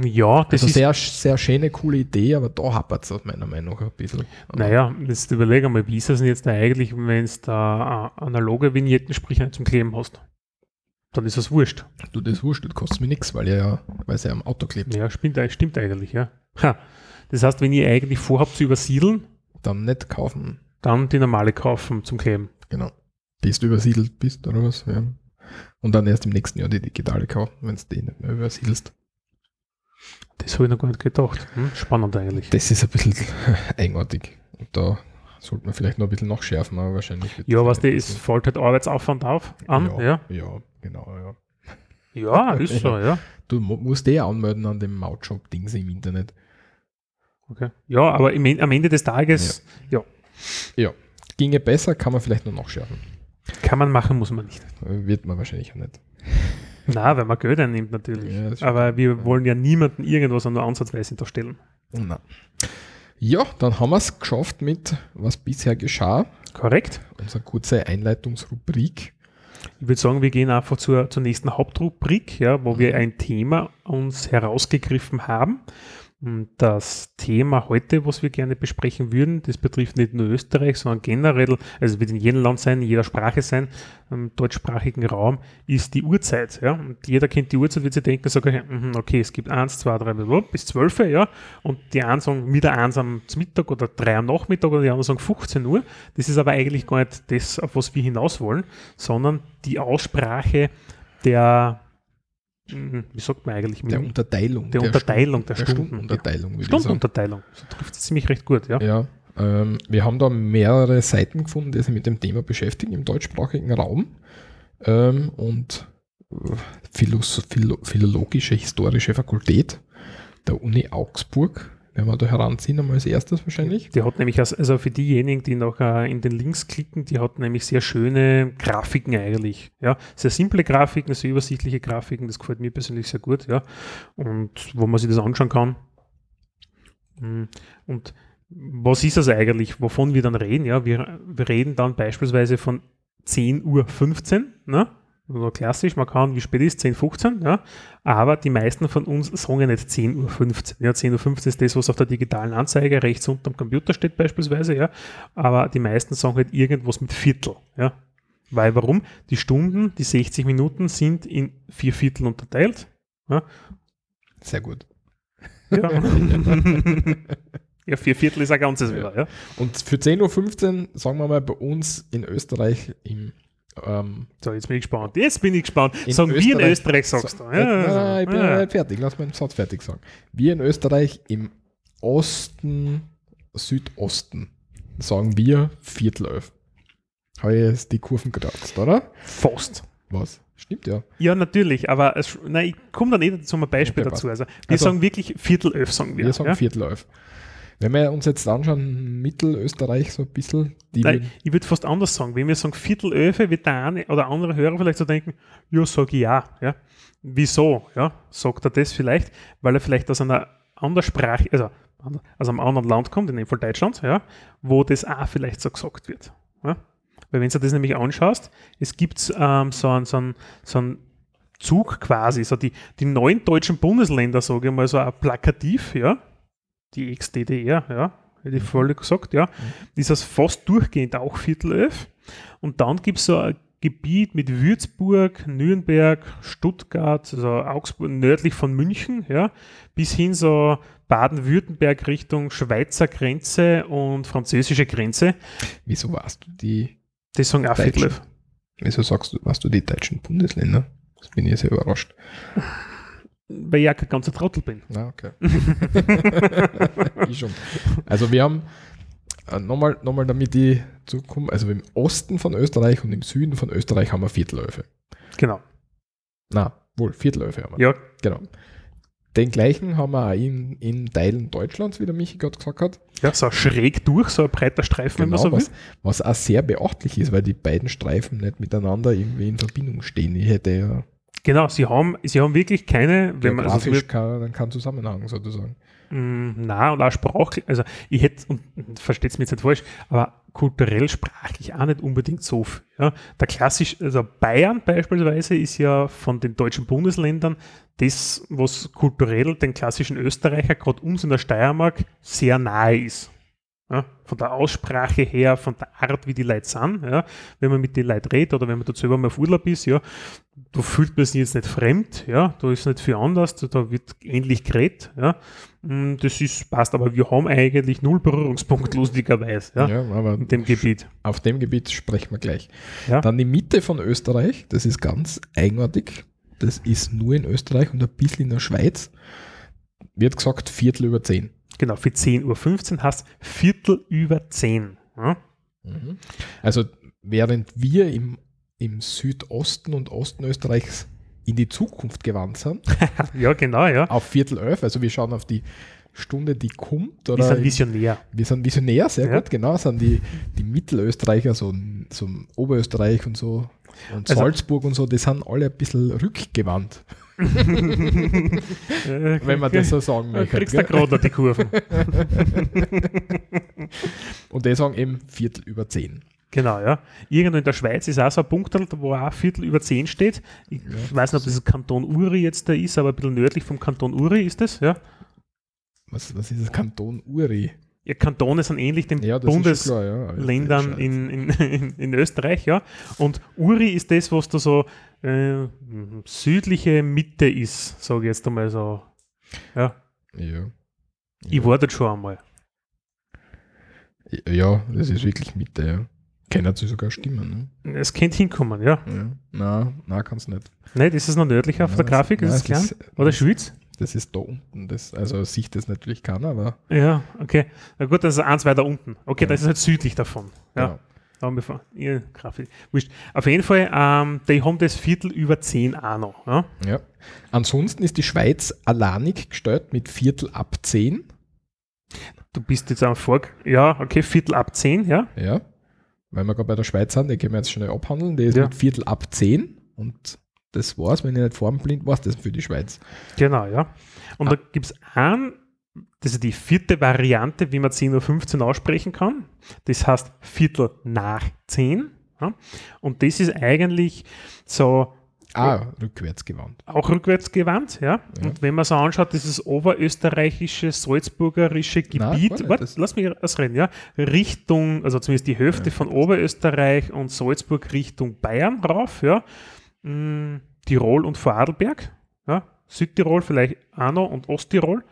Ja, das also ist sehr, sehr schöne, coole Idee, aber da hapert es aus meiner Meinung nach ein bisschen. naja, jetzt überlege mal, wie ist das denn jetzt eigentlich, wenn es da analoge Vignetten, sprich zum Kleben hast? Dann ist das wurscht. Du, das wurscht, das kostet mir nichts, weil ja, weil ja am Auto klebt. Ja, stimmt, stimmt eigentlich, ja. Ha. Das heißt, wenn ihr eigentlich vorhabt zu übersiedeln, dann nicht kaufen. Dann die normale kaufen zum Kleben. Genau. Bis du übersiedelt bist oder was, ja. Und dann erst im nächsten Jahr die digitale kaufen, wenn du die nicht mehr übersiedelst. Das habe ich noch gar nicht gedacht. Hm? Spannend eigentlich. Das ist ein bisschen eigenartig. Und da sollte man vielleicht noch ein bisschen nachschärfen, aber wahrscheinlich. Ja, was der ist, fällt halt Arbeitsaufwand auf an. Ja, ja. ja genau, ja. Ja, ist so, ja. Du musst eh anmelden an dem Mautshop-Dings im Internet. Okay. Ja, aber im, am Ende des Tages, ja. ja. Ja. Ginge besser, kann man vielleicht noch nachschärfen. Kann man machen, muss man nicht. Wird man wahrscheinlich auch nicht. Na, wenn man Geld einnimmt natürlich. Ja, Aber wir ja. wollen ja niemanden irgendwas nur ansatzweise hinterstellen. Na. Ja, dann haben wir es geschafft mit was bisher geschah. Korrekt. Unsere kurze Einleitungsrubrik. Ich würde sagen, wir gehen einfach zur, zur nächsten Hauptrubrik, ja, wo wir mhm. ein Thema uns herausgegriffen haben. Das Thema heute, was wir gerne besprechen würden, das betrifft nicht nur Österreich, sondern generell, also wird in jedem Land sein, in jeder Sprache sein, im deutschsprachigen Raum, ist die Uhrzeit. Ja? Und jeder kennt die Uhrzeit, wird sich denken, sagen, mhm, okay, es gibt eins, zwei, drei, bis zwölf, ja, und die einen sagen wieder eins am Mittag oder drei am Nachmittag oder die anderen sagen 15 Uhr. Das ist aber eigentlich gar nicht das, auf was wir hinaus wollen, sondern die Aussprache der. Wie sagt man eigentlich? Der Unterteilung. Der, der Unterteilung der, Stunden. Stundenunterteilung. Ja. Stundenunterteilung. So trifft es ziemlich recht gut, ja. Ja. Ähm, wir haben da mehrere Seiten gefunden, die sich mit dem Thema beschäftigen im deutschsprachigen Raum. Ähm, und äh, Philos Philo Philologische Historische Fakultät der Uni Augsburg werden wir da heranziehen, einmal als erstes wahrscheinlich. Die hat nämlich, also für diejenigen, die noch äh, in den Links klicken, die hat nämlich sehr schöne Grafiken eigentlich. Ja, sehr simple Grafiken, sehr übersichtliche Grafiken, das gefällt mir persönlich sehr gut, ja. Und wo man sich das anschauen kann. Hm, und was ist das eigentlich, wovon wir dann reden? Ja, wir, wir reden dann beispielsweise von 10.15 Uhr, ne? Also klassisch, man kann, wie spät ist 10, 15, ja, aber die meisten von uns sagen ja nicht 10.15 Uhr. Ja, 10.15 Uhr ist das, was auf der digitalen Anzeige rechts unten am Computer steht beispielsweise, ja, aber die meisten sagen halt irgendwas mit Viertel, ja. Weil warum? Die Stunden, die 60 Minuten sind in vier Viertel unterteilt. Ja. Sehr gut. Ja. ja, vier Viertel ist ein ganzes ja. wieder, ja. Und für 10.15 Uhr, sagen wir mal, bei uns in Österreich im ähm, so, jetzt bin ich gespannt. Jetzt bin ich gespannt. Sagen Österreich, wir in Österreich, sagst du. Ja, äh, nein, ich bin ja. nicht fertig. Lass meinen Satz fertig sagen. Wir in Österreich im Osten, Südosten sagen wir Viertel elf. Habe ich jetzt die Kurven gekratzt, oder? Fast. Was? Stimmt ja. Ja, natürlich, aber es, nein, ich komme da nicht zu einem Beispiel okay, dazu. Also, wir also, sagen wirklich Viertel elf, sagen wir. Wir sagen ja? Viertel elf. Wenn wir uns jetzt anschauen, Mittelösterreich so ein bisschen. Nein, ich würde fast anders sagen. Wenn wir sagen Viertelöfe, wird der eine oder andere Hörer vielleicht so denken, ja, sage ich ja, ja. Wieso? Ja, sagt er das vielleicht, weil er vielleicht aus einer anderen Sprache, also aus einem anderen Land kommt, in dem Fall Deutschland, ja, wo das auch vielleicht so gesagt wird. Ja? Weil wenn du das nämlich anschaust, es gibt ähm, so einen so so ein Zug quasi, so die, die neuen deutschen Bundesländer, sage ich mal, so plakativ, ja, die Ex-DDR, ja, hätte ich mhm. voll gesagt, ja, mhm. ist das fast durchgehend auch Viertelöf. Und dann gibt es so ein Gebiet mit Würzburg, Nürnberg, Stuttgart, also Augsburg, nördlich von München, ja, bis hin so Baden-Württemberg Richtung Schweizer Grenze und französische Grenze. Wieso warst du die? Das sagen auch Viertelöf. Wieso sagst du, warst du die deutschen Bundesländer? Das bin ich sehr überrascht. Weil ich ja kein ganzer Trottel bin. Ah, okay. ich schon. Also wir haben äh, nochmal, nochmal damit ich zukomme, also im Osten von Österreich und im Süden von Österreich haben wir Viertelöfe. Genau. Na, wohl, Viertelöfe haben wir. Ja. Genau. Den gleichen haben wir auch in, in Teilen Deutschlands, wie der Michi gerade gesagt hat. Ja, so schräg durch, so ein breiter Streifen, genau, wenn man genau, so will. Was, was auch sehr beachtlich ist, weil die beiden Streifen nicht miteinander irgendwie in Verbindung stehen. Ich hätte ja. Genau, sie haben, sie haben wirklich keine, wenn man. Also kein, keinen Zusammenhang sozusagen. Mm, na, und auch sprachlich, also ich hätte, und versteht es mir jetzt nicht falsch, aber kulturell sprachlich auch nicht unbedingt so viel. Ja. Der klassisch, also Bayern beispielsweise ist ja von den deutschen Bundesländern das, was kulturell den klassischen Österreicher, gerade uns in der Steiermark, sehr nahe ist. Ja, von der Aussprache her, von der Art, wie die Leute sind, ja, wenn man mit den Leuten redet oder wenn man da selber mal auf Urlaub ist, ja, da fühlt man sich jetzt nicht fremd, ja, da ist nicht viel anders, da wird ähnlich geredet, ja, mm, das ist, passt, aber wir haben eigentlich null Berührungspunkt, lustigerweise, ja, ja aber in dem Gebiet. Auf dem Gebiet sprechen wir gleich. Ja. Dann die Mitte von Österreich, das ist ganz eigenartig, das ist nur in Österreich und ein bisschen in der Schweiz, wird gesagt Viertel über zehn. Genau, für 10.15 Uhr hast Viertel über 10. Ja? Mhm. Also während wir im, im Südosten und Osten Österreichs in die Zukunft gewandt sind. ja, genau, ja. Auf Viertel elf, also wir schauen auf die Stunde, die kommt. Oder wir sind visionär. Wir sind visionär, sehr ja. gut, genau. Sind die, die Mittelösterreicher, so, so Oberösterreich und so und also, Salzburg und so, die sind alle ein bisschen rückgewandt. Wenn man das so sagen möchte. Kriegst du gerade noch die Kurven. und die sagen eben Viertel über zehn. Genau, ja. Irgendwo in der Schweiz ist auch so ein Punkt, wo auch Viertel über zehn steht. Ich ja. weiß nicht, ob das Kanton Uri jetzt da ist, aber ein bisschen nördlich vom Kanton Uri ist das, ja. Was, was ist das Kanton Uri? Ja, Kantone sind ähnlich den ja, Bundesländern ja. in, in, in, in, Österreich, ja. Und Uri ist das, was da so äh, südliche Mitte ist, sage ich jetzt einmal so. Ja. Ja. Ich war dort schon einmal. Ja, das ist wirklich Mitte, ja. Kann sie sogar stimmen, ne? Es könnte hinkommen, ja. ja. Nein, nein, kann es nicht. Nein, ist noch nördlicher auf ja, der Grafik, ist es klein? Oder Schweiz? Das ist da unten. Das, also sieht das natürlich keiner, aber. Ja, okay. Na gut, das ist eins weiter unten. Okay, ja. das ist halt südlich davon. Ja. Genau. Ja, Grafik. Wurscht. Auf jeden Fall, ähm, die haben das Viertel über 10 auch noch. Ja? ja. Ansonsten ist die Schweiz alleinig gestellt mit Viertel ab 10. Du bist jetzt am Vor. Ja, okay, Viertel ab 10, ja. Ja. Weil wir gerade bei der Schweiz sind, die können wir jetzt schnell abhandeln. Die ist ja. mit Viertel ab 10 und das war's, wenn ich nicht formblind war, das für die Schweiz. Genau, ja. Und ah. da gibt es einen, das ist die vierte Variante, wie man 10.15 Uhr aussprechen kann. Das heißt Viertel nach 10. Ja. Und das ist eigentlich so. Ah, rückwärts gewandt. Auch rückwärts gewandt, ja. ja. Und wenn man so anschaut, dieses oberösterreichische, salzburgerische Gebiet, Nein, warte, lass mich ausreden, ja, Richtung, also zumindest die Hälfte ja. von Oberösterreich und Salzburg Richtung Bayern rauf, ja, mh, hm, Tirol und Vorarlberg, ja, Südtirol vielleicht auch noch und Osttirol.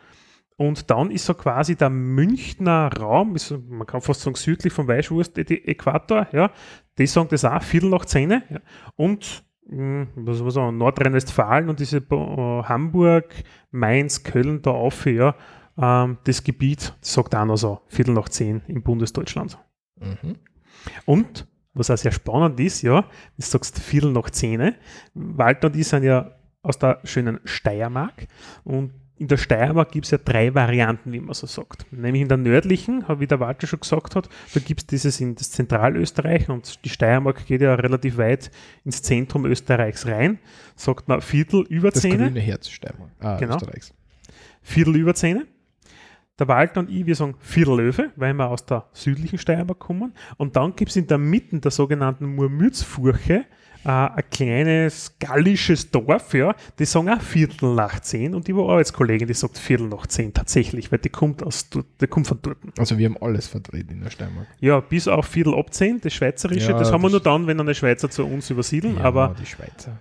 Und dann ist so quasi der Münchner Raum, ist, man kann fast sagen südlich vom Weißwurst-Äquator, ja, die sagen das auch, Viertel nach Zähne. Ja. Und mh, hm, was soll man sagen, Nordrhein-Westfalen und diese äh, Hamburg, Mainz, Köln da auf, ja, ähm, das Gebiet, das sagt auch noch so, Viertel nach zehn im Bundesdeutschland. Mhm. Und was auch sehr spannend ist, ja, du sagst Viertel nach Zähne. Walter und ich sind ja aus der schönen Steiermark und in der Steiermark gibt es ja drei Varianten, wie man so sagt. Nämlich in der nördlichen, wie der Walter schon gesagt hat, da gibt es dieses in das Zentralösterreich und die Steiermark geht ja relativ weit ins Zentrum Österreichs rein. Sagt man Viertel über Zähne. Das grüne Herz Steiermark. Ah, genau. Österreichs. Viertel über Zähne. Der Walter und ich, wir sagen Viertelöwe, weil wir aus der südlichen Steiermark kommen. Und dann gibt es in der Mitte der sogenannten Murmürzfurche äh, ein kleines gallisches Dorf, ja, die sagen auch Viertel nach zehn und die war Arbeitskollegin, die sagt Viertel nach zehn tatsächlich, weil die kommt aus, die kommt von dort. Also wir haben alles vertreten in der Steiermark. Ja, bis auf Viertel ab zehn, das Schweizerische, ja, das haben wir nur dann, wenn eine Schweizer zu uns übersiedeln, ja, aber die Schweizer.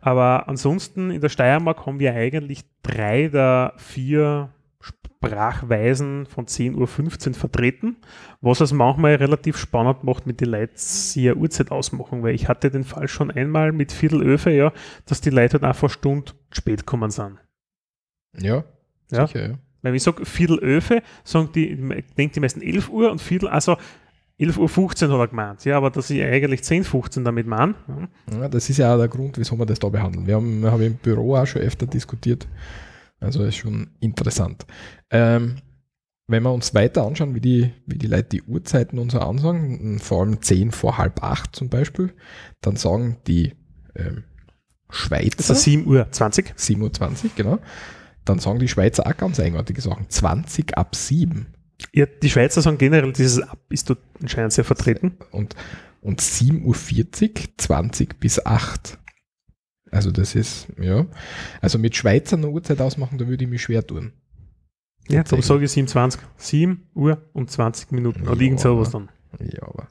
Aber ansonsten in der Steiermark haben wir eigentlich drei der vier Sprachweisen von 10.15 Uhr vertreten, was es manchmal relativ spannend macht, mit den Leuten sie eine Uhrzeit ausmachen, weil ich hatte den Fall schon einmal mit Viertelöfe, ja, dass die Leute halt einfach Stunde spät kommen sind. Ja, ja. sicher, ja. Wenn ich sage Viertelöfe, sagen die, denkt die meisten 11 Uhr und Viertel, also 11.15 Uhr hat er gemeint, ja, aber dass ich eigentlich 10.15 Uhr damit meine. Ja, das ist ja auch der Grund, wieso wir das da behandeln. Wir haben, wir haben im Büro auch schon öfter diskutiert, also ist schon interessant. Ähm, wenn wir uns weiter anschauen, wie die, wie die Leute die Uhrzeiten und so ansagen, vor allem 10 vor halb 8 zum Beispiel, dann sagen die ähm, Schweizer. Das ist 7 Uhr 20. 7 Uhr 20, genau. Dann sagen die Schweizer auch ganz eigenartige Sachen. 20 ab 7. Ja, die Schweizer sagen generell, dieses Ab ist dort anscheinend sehr vertreten. Und, und 7.40 Uhr 20 bis 8. Also das ist, ja. Also mit Schweizer eine Uhrzeit ausmachen, da würde ich mich schwer tun. Ja, darum sage ich 27. 7 Uhr und 20 Minuten. Oder ja, irgend sowas dann. Ja, aber.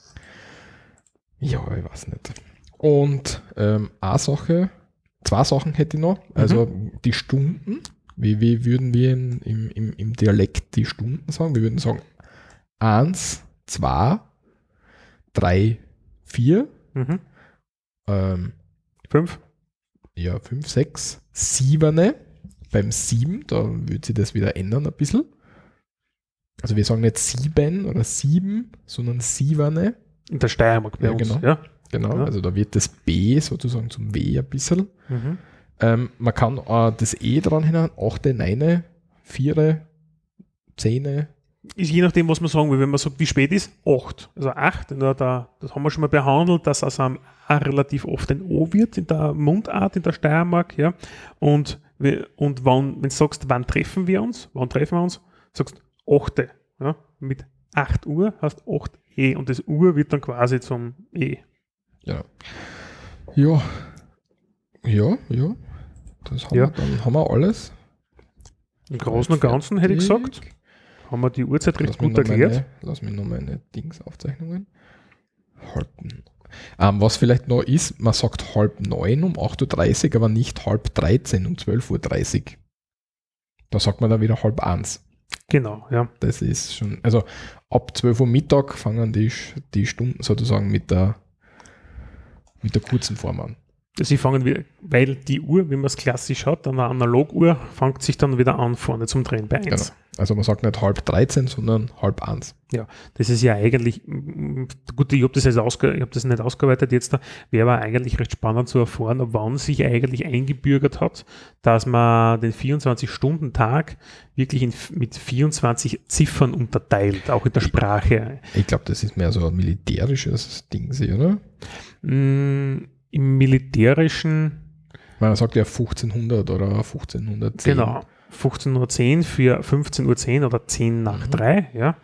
Ja, ich weiß nicht. Und ähm, eine Sache, zwei Sachen hätte ich noch. Also mhm. die Stunden. Wie, wie würden wir in, im, im, im Dialekt die Stunden sagen? Wir würden sagen 1, 2, 3, 4, 5, ja, 5, 6, 7. Beim 7, da würde sich das wieder ändern ein bisschen. Also wir sagen nicht 7 oder 7, sondern 7. In der Steiermark bei ja, uns, genau. ja. Genau, ja. also da wird das B sozusagen zum W ein bisschen. Mhm. Ähm, man kann äh, das E dran hinein, 8, 9, 4, 10. Ist je nachdem, was man sagen will. Wenn man sagt, wie spät ist, 8. Also 8, da, da, das haben wir schon mal behandelt, dass also am A relativ oft ein O wird in der Mundart in der Steiermark. Ja. Und, und wann, wenn du sagst, wann treffen wir uns, wann treffen wir uns, sagst 8. Ja. Mit 8 Uhr hast 8 E und das Uhr wird dann quasi zum E. Ja. Ja. Ja, ja. Das haben ja. wir, dann haben wir alles. Im Großen und Ganzen hätte ich gesagt, haben wir die Uhrzeit recht gut erklärt. Meine, lass mich noch meine Dingsaufzeichnungen halten. Ähm, was vielleicht noch ist, man sagt halb neun um 8.30 Uhr, aber nicht halb 13 um 12.30 Uhr. Da sagt man dann wieder halb eins. Genau, ja. Das ist schon, also ab 12 Uhr Mittag fangen die, die Stunden sozusagen mit der, mit der kurzen Form an. Sie fangen wieder, weil die Uhr, wie man es klassisch hat, eine Analoguhr, fängt sich dann wieder an vorne zum Drehen bei 1. Genau. Also man sagt nicht halb 13, sondern halb 1. Ja, das ist ja eigentlich, gut, ich habe das, jetzt ausge, ich hab das nicht ausgearbeitet jetzt, da wäre aber eigentlich recht spannend zu erfahren, wann sich eigentlich eingebürgert hat, dass man den 24-Stunden-Tag wirklich in, mit 24 Ziffern unterteilt, auch in der Sprache. Ich, ich glaube, das ist mehr so ein militärisches Ding, oder? Mm, im militärischen. Man sagt ja 1500 oder 1510. Genau, 1510 für 15.10 Uhr oder 10 nach mhm. 3, ja.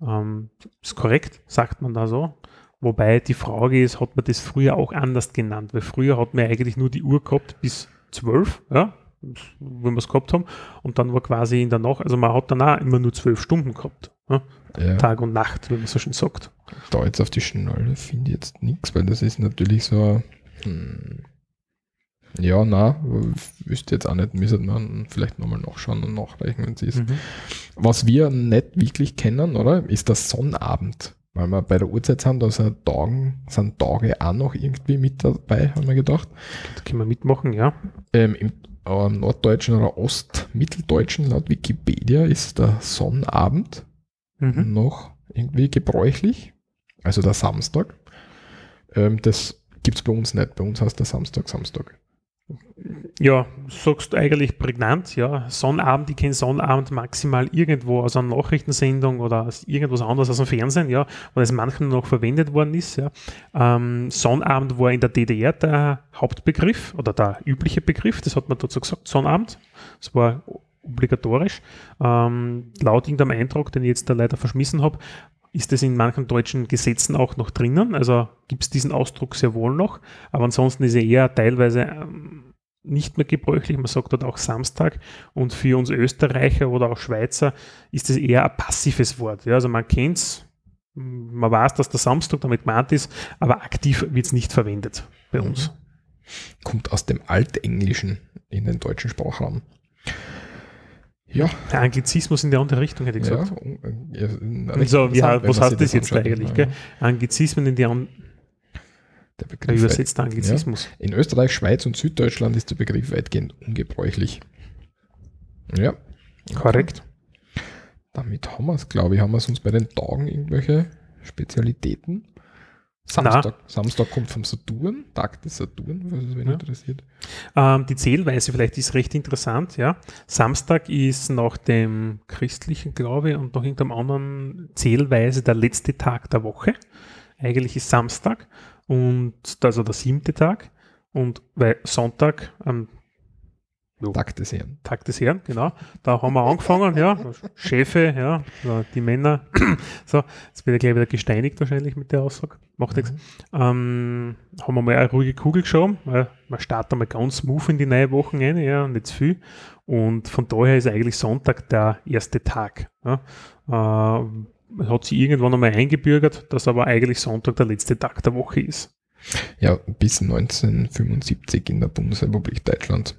Ähm, ist korrekt, sagt man da so. Wobei die Frage ist, hat man das früher auch anders genannt? Weil früher hat man eigentlich nur die Uhr gehabt bis 12, ja, wenn wir es gehabt haben. Und dann war quasi in der Nacht, also man hat dann auch immer nur 12 Stunden gehabt. Ja? Ja. Tag und Nacht, wie man so schön sagt. Da jetzt auf die Schnelle finde ich jetzt nichts, weil das ist natürlich so hm. Ja, na, wüsste jetzt auch nicht, müsste man vielleicht nochmal nachschauen und nachreichen, wenn es ist. Mhm. Was wir nicht wirklich kennen, oder, ist der Sonnabend. Weil wir bei der Uhrzeit sind, da sind Tage, sind Tage auch noch irgendwie mit dabei, haben wir gedacht. Da können wir mitmachen, ja. Ähm, Im äh, Norddeutschen oder Ostmitteldeutschen laut Wikipedia ist der Sonnabend mhm. noch irgendwie gebräuchlich. Also der Samstag. Ähm, das Gibt es bei uns nicht. Bei uns heißt der Samstag Samstag. Ja, sagst du eigentlich prägnant, ja. Sonnabend, ich kenne Sonnabend maximal irgendwo aus einer Nachrichtensendung oder aus irgendwas anderes aus dem Fernsehen, ja, weil es manchmal noch verwendet worden ist, ja. Ähm, Sonnabend war in der DDR der Hauptbegriff oder der übliche Begriff, das hat man dazu gesagt, Sonnabend. Es war obligatorisch. Ähm, laut irgendeinem Eindruck, den ich jetzt da leider verschmissen habe, ist das in manchen deutschen Gesetzen auch noch drinnen. Also gibt es diesen Ausdruck sehr wohl noch. Aber ansonsten ist er eher teilweise ähm, nicht mehr gebräuchlich. Man sagt dort auch Samstag. Und für uns Österreicher oder auch Schweizer ist es eher ein passives Wort. Ja, also man kennt es, man weiß, dass der Samstag damit gemeint ist, aber aktiv wird es nicht verwendet bei uns. Kommt aus dem Altenglischen in den deutschen Sprachraum. Ja. Der Anglizismus in die andere Richtung, hätte ich gesagt. Ja, ja, so, wie, was heißt das jetzt eigentlich? Ja. Anglizismen in die andere der Begriff übersetzt weit, Anglizismus. Ja. In Österreich, Schweiz und Süddeutschland ist der Begriff weitgehend ungebräuchlich. Ja. Korrekt. Damit haben wir es, glaube ich. Haben wir uns bei den Tagen irgendwelche Spezialitäten? Samstag, Samstag kommt vom Saturn, Tag des Saturn, was es wen ja. interessiert. Ähm, die Zählweise vielleicht ist recht interessant, ja. Samstag ist nach dem christlichen Glaube und nach irgendeinem anderen Zählweise der letzte Tag der Woche. Eigentlich ist Samstag und also der siebte Tag und weil Sonntag am Jo. Tag des Herrn. Tag des Herrn, genau. Da haben wir angefangen, ja. Chefe, ja, die Männer. so, jetzt wird er gleich wieder gesteinigt wahrscheinlich mit der Aussage. Macht nichts. Mhm. Ähm, haben wir mal eine ruhige Kugel geschoben. Weil man startet mal ganz smooth in die neue Woche rein, ja, nicht zu viel. Und von daher ist eigentlich Sonntag der erste Tag. Ja. Äh, hat sich irgendwann einmal eingebürgert, dass aber eigentlich Sonntag der letzte Tag der Woche ist. Ja, bis 1975 in der Bundesrepublik Deutschland.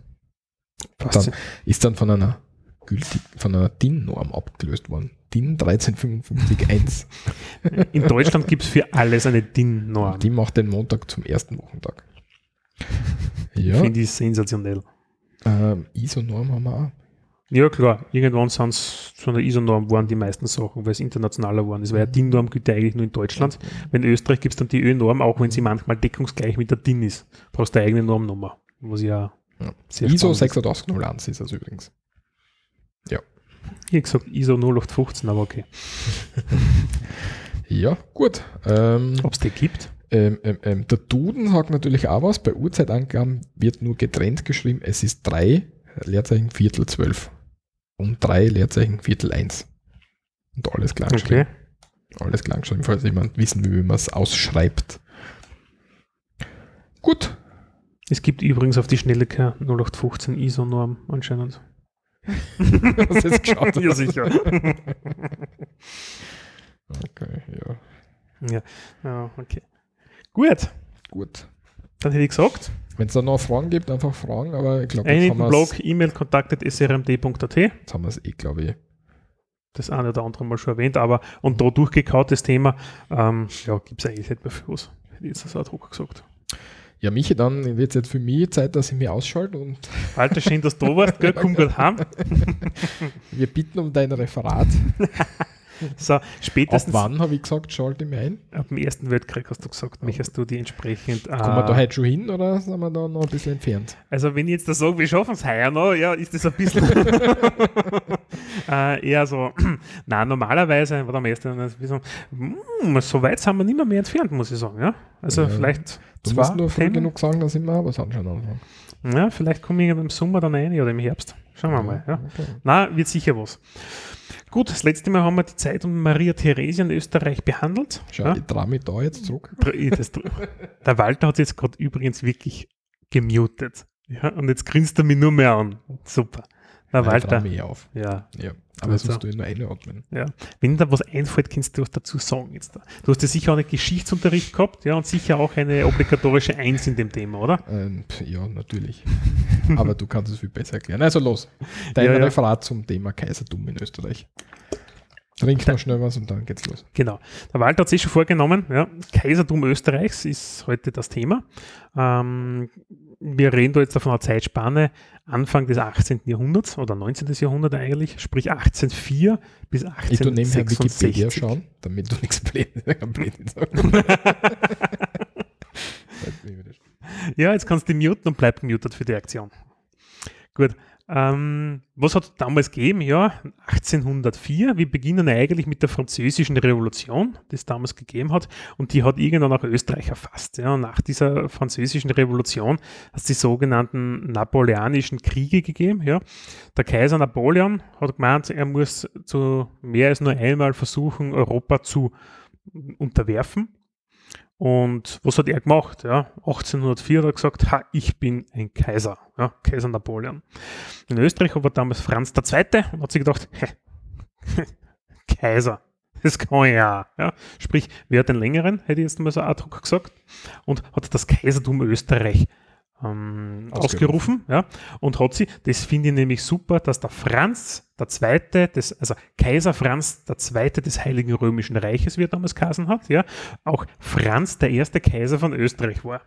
Dann ist dann von einer gültig, von einer DIN-Norm abgelöst worden. DIN 13551. In Deutschland gibt es für alles eine DIN-Norm. Die macht den Montag zum ersten Wochentag. Ja. Finde ich sensationell. Ähm, ISO-Norm haben wir auch. Ja, klar. Irgendwann sind es von der ISO-Norm waren die meisten Sachen, weil es internationaler waren. Es war ja DIN-Norm gilt ja eigentlich nur in Deutschland. Wenn in Österreich gibt es dann die Ö-Norm, auch wenn sie manchmal deckungsgleich mit der DIN ist. Du brauchst eine eigene Normnummer, was ja ja. ISO 8601 ist das übrigens. Ja. Ich habe gesagt ISO 0815, aber okay. ja, gut. Ähm, Ob es die gibt? Ähm, ähm, ähm, der Duden sagt natürlich auch was. Bei Uhrzeitangaben wird nur getrennt geschrieben. Es ist 3 Leerzeichen Viertel 12 und 3 Leerzeichen Viertel 1. Und alles klar geschrieben. Okay. Alles klar geschrieben, falls jemand wissen will, wie man es ausschreibt. Gut, es gibt übrigens auf die Schnelle keine 0815 ISO-Norm anscheinend. Hast du jetzt geschaut? ja, sicher. okay, ja. ja. Ja, okay. Gut. Gut. Dann hätte ich gesagt. Wenn es da noch Fragen gibt, einfach fragen, aber ich glaube, Einen Blog, E-Mail, kontakt.srmd.at. Jetzt haben wir es eh, glaube ich. Das eine oder andere mal schon erwähnt, aber und da durchgekaut das Thema, ähm, ja, gibt es eigentlich nicht mehr für uns. Hätte ich jetzt so ad hoc gesagt. Ja, Michi, dann wird es jetzt für mich Zeit, dass ich mich ausschalte. Und Alter, schön, dass du da warst, gell? Komm gut heim. Wir bitten um dein Referat. so, spätestens. Ab wann habe ich gesagt, schalte mich ein? Ab dem Ersten Weltkrieg hast du gesagt, möchtest du die entsprechend. Äh, Kommen wir da heute schon hin oder sind wir da noch ein bisschen entfernt? Also, wenn ich jetzt da sage, wir schaffen es heuer noch, ja, ist das ein bisschen äh, eher so. Nein, normalerweise war am ersten, hm, so weit sind wir nicht mehr, mehr entfernt, muss ich sagen. Ja? Also, ja. vielleicht Du musst nur früh genug sagen, dass ich mal was anschauen anfangen. Ja, vielleicht komme ich im Sommer dann rein oder im Herbst. Schauen wir mal. Ja. Okay. Na, wird sicher was. Gut, das letzte Mal haben wir die Zeit um Maria Theresia in Österreich behandelt. Schau, ja. ich drehe mich da jetzt zurück. Der Walter hat jetzt gerade übrigens wirklich gemutet. Ja, und jetzt grinst er mich nur mehr an. Super. Der Walter. Mich auf. Ja. ja. Aber das musst du nur einatmen. Ja. Wenn da was einfällt, kannst du was dazu sagen jetzt. Da. Du hast ja sicher auch einen Geschichtsunterricht gehabt, ja, und sicher auch eine obligatorische Eins in dem Thema, oder? Ähm, ja, natürlich. Aber du kannst es viel besser erklären. Also los. Dein ja, ja. Referat zum Thema Kaisertum in Österreich. Trink noch schnell was und dann geht's los. Genau. Der Walter hat sich schon vorgenommen, ja, Kaisertum Österreichs ist heute das Thema. Ähm, wir reden da jetzt von einer Zeitspanne Anfang des 18. Jahrhunderts oder 19. Jahrhundert eigentlich, sprich 1804 bis 1866. Ich tu nebenher Wikipedia schauen, damit du nichts Blödes sagst. ja, jetzt kannst du muten und bleib gemutet für die Aktion. Gut. Ähm, was hat es damals gegeben? Ja, 1804. Wir beginnen eigentlich mit der französischen Revolution, die es damals gegeben hat. Und die hat irgendwann auch Österreich erfasst. Ja. nach dieser französischen Revolution hat es die sogenannten napoleonischen Kriege gegeben. Ja. Der Kaiser Napoleon hat gemeint, er muss zu mehr als nur einmal versuchen, Europa zu unterwerfen. Und was hat er gemacht? Ja, 1804 hat er gesagt, ha, ich bin ein Kaiser, ja, Kaiser Napoleon. In Österreich war damals Franz II. und hat sich gedacht, hä, Kaiser, das kann ja, ja. Sprich, wer hat den längeren, hätte ich jetzt mal so ad hoc gesagt, und hat das Kaisertum Österreich ähm, ausgerufen. ja, und hat sie, das finde ich nämlich super, dass der Franz der Zweite, des, also Kaiser Franz der Zweite des Heiligen Römischen Reiches, wie er damals geheißen hat, ja, auch Franz der erste Kaiser von Österreich war.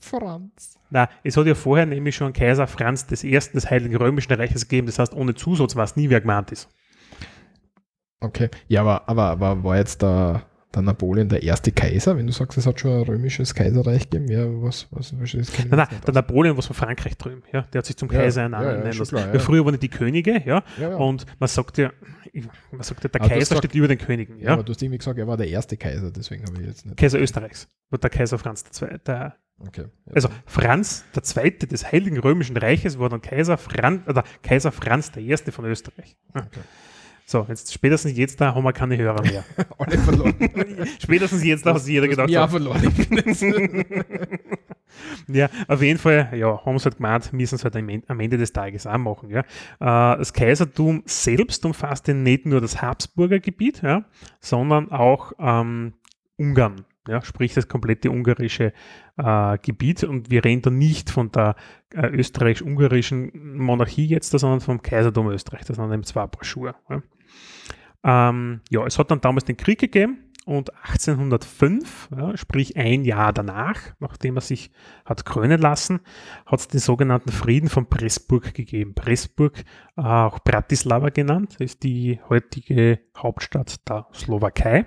Franz. Na, es hat ja vorher nämlich schon Kaiser Franz des Ersten des Heiligen Römischen Reiches gegeben, das heißt, ohne Zusatz weiß nie, wer gemeint ist. Okay, ja, aber, aber, aber war jetzt der der Napoleon der erste Kaiser, wenn du sagst, es hat schon ein römisches Kaiserreich gegeben, ja, was, was, was das Nein, nein, der Napoleon was von Frankreich drüben, ja, der hat sich zum Kaiser ja, ernannt. Ja, ja, klar, ja. Früher waren die Könige, ja, und man sagt ja, man sagt ja, der aber Kaiser steht über den Königen, ja. aber du hast irgendwie gesagt, er war der erste Kaiser, deswegen habe ich jetzt nicht. Kaiser Österreichs, war der Kaiser Franz II. Der, okay, also Franz der Zweite des Heiligen Römischen Reiches war dann Kaiser Franz, oder Kaiser Franz der Erste von Österreich. Okay. So, jetzt spätestens jetzt da haben wir keine Hörer mehr. Alle verloren. spätestens jetzt da hat sich jeder gedacht. Ja, verloren. ja, auf jeden Fall, ja, haben sie halt gemeint, müssen es halt am Ende des Tages auch machen. Ja. Äh, das Kaisertum selbst umfasste nicht nur das Habsburger Gebiet, ja, sondern auch ähm, Ungarn. Ja, sprich das komplette ungarische äh, Gebiet. Und wir reden da nicht von der äh, österreichisch-ungarischen Monarchie jetzt, sondern vom Kaisertum Österreich. Das sind eben zwei Schuhe. Ja. Ähm, ja, es hat dann damals den Krieg gegeben und 1805, ja, sprich ein Jahr danach, nachdem er sich hat krönen lassen, hat es den sogenannten Frieden von Pressburg gegeben. Pressburg, äh, auch Bratislava genannt, ist die heutige Hauptstadt der Slowakei.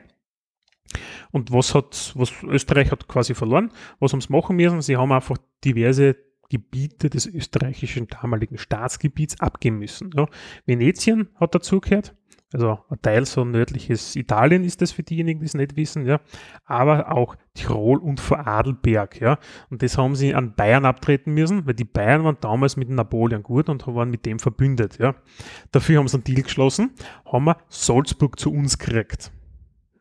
Und was hat, was Österreich hat quasi verloren? Was haben sie machen müssen? Sie haben einfach diverse Gebiete des österreichischen damaligen Staatsgebiets abgeben müssen. Ja. Venetien hat dazugehört, also ein Teil so nördliches Italien ist das für diejenigen, die es nicht wissen, ja, aber auch Tirol und Vorarlberg, ja. Und das haben sie an Bayern abtreten müssen, weil die Bayern waren damals mit Napoleon gut und waren mit dem verbündet, ja. Dafür haben sie einen Deal geschlossen, haben wir Salzburg zu uns gekriegt.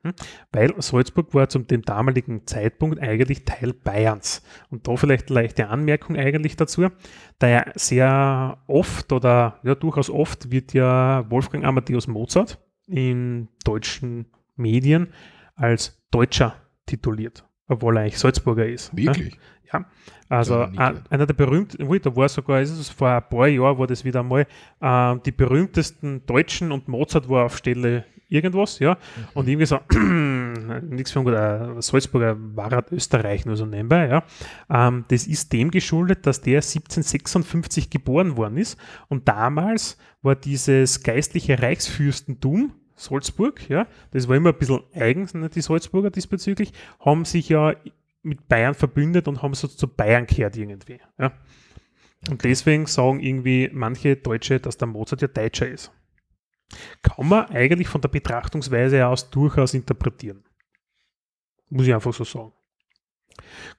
Hm? Weil Salzburg war zum dem damaligen Zeitpunkt eigentlich Teil Bayerns. Und da vielleicht eine leichte Anmerkung eigentlich dazu, da ja sehr oft oder ja durchaus oft wird ja Wolfgang Amadeus Mozart in deutschen Medien als Deutscher tituliert, obwohl er eigentlich Salzburger ist. Wirklich? Ja, also ein, einer der berühmten, da war sogar, ist es vor ein paar Jahren, war das wieder mal, äh, die berühmtesten Deutschen und Mozart war auf Stelle irgendwas, ja. Mhm. Und irgendwie so, nichts von der Salzburger Warat Österreich nur so nebenbei, ja. Ähm, das ist dem geschuldet, dass der 1756 geboren worden ist und damals war dieses geistliche Reichsfürstentum, Salzburg, ja, das war immer ein bisschen eigen, die Salzburger diesbezüglich, haben sich ja mit Bayern verbündet und haben so zu Bayern gehört irgendwie, ja. Und deswegen sagen irgendwie manche Deutsche, dass der Mozart ja Deutscher ist kann man eigentlich von der Betrachtungsweise aus durchaus interpretieren. Muss ich einfach so sagen.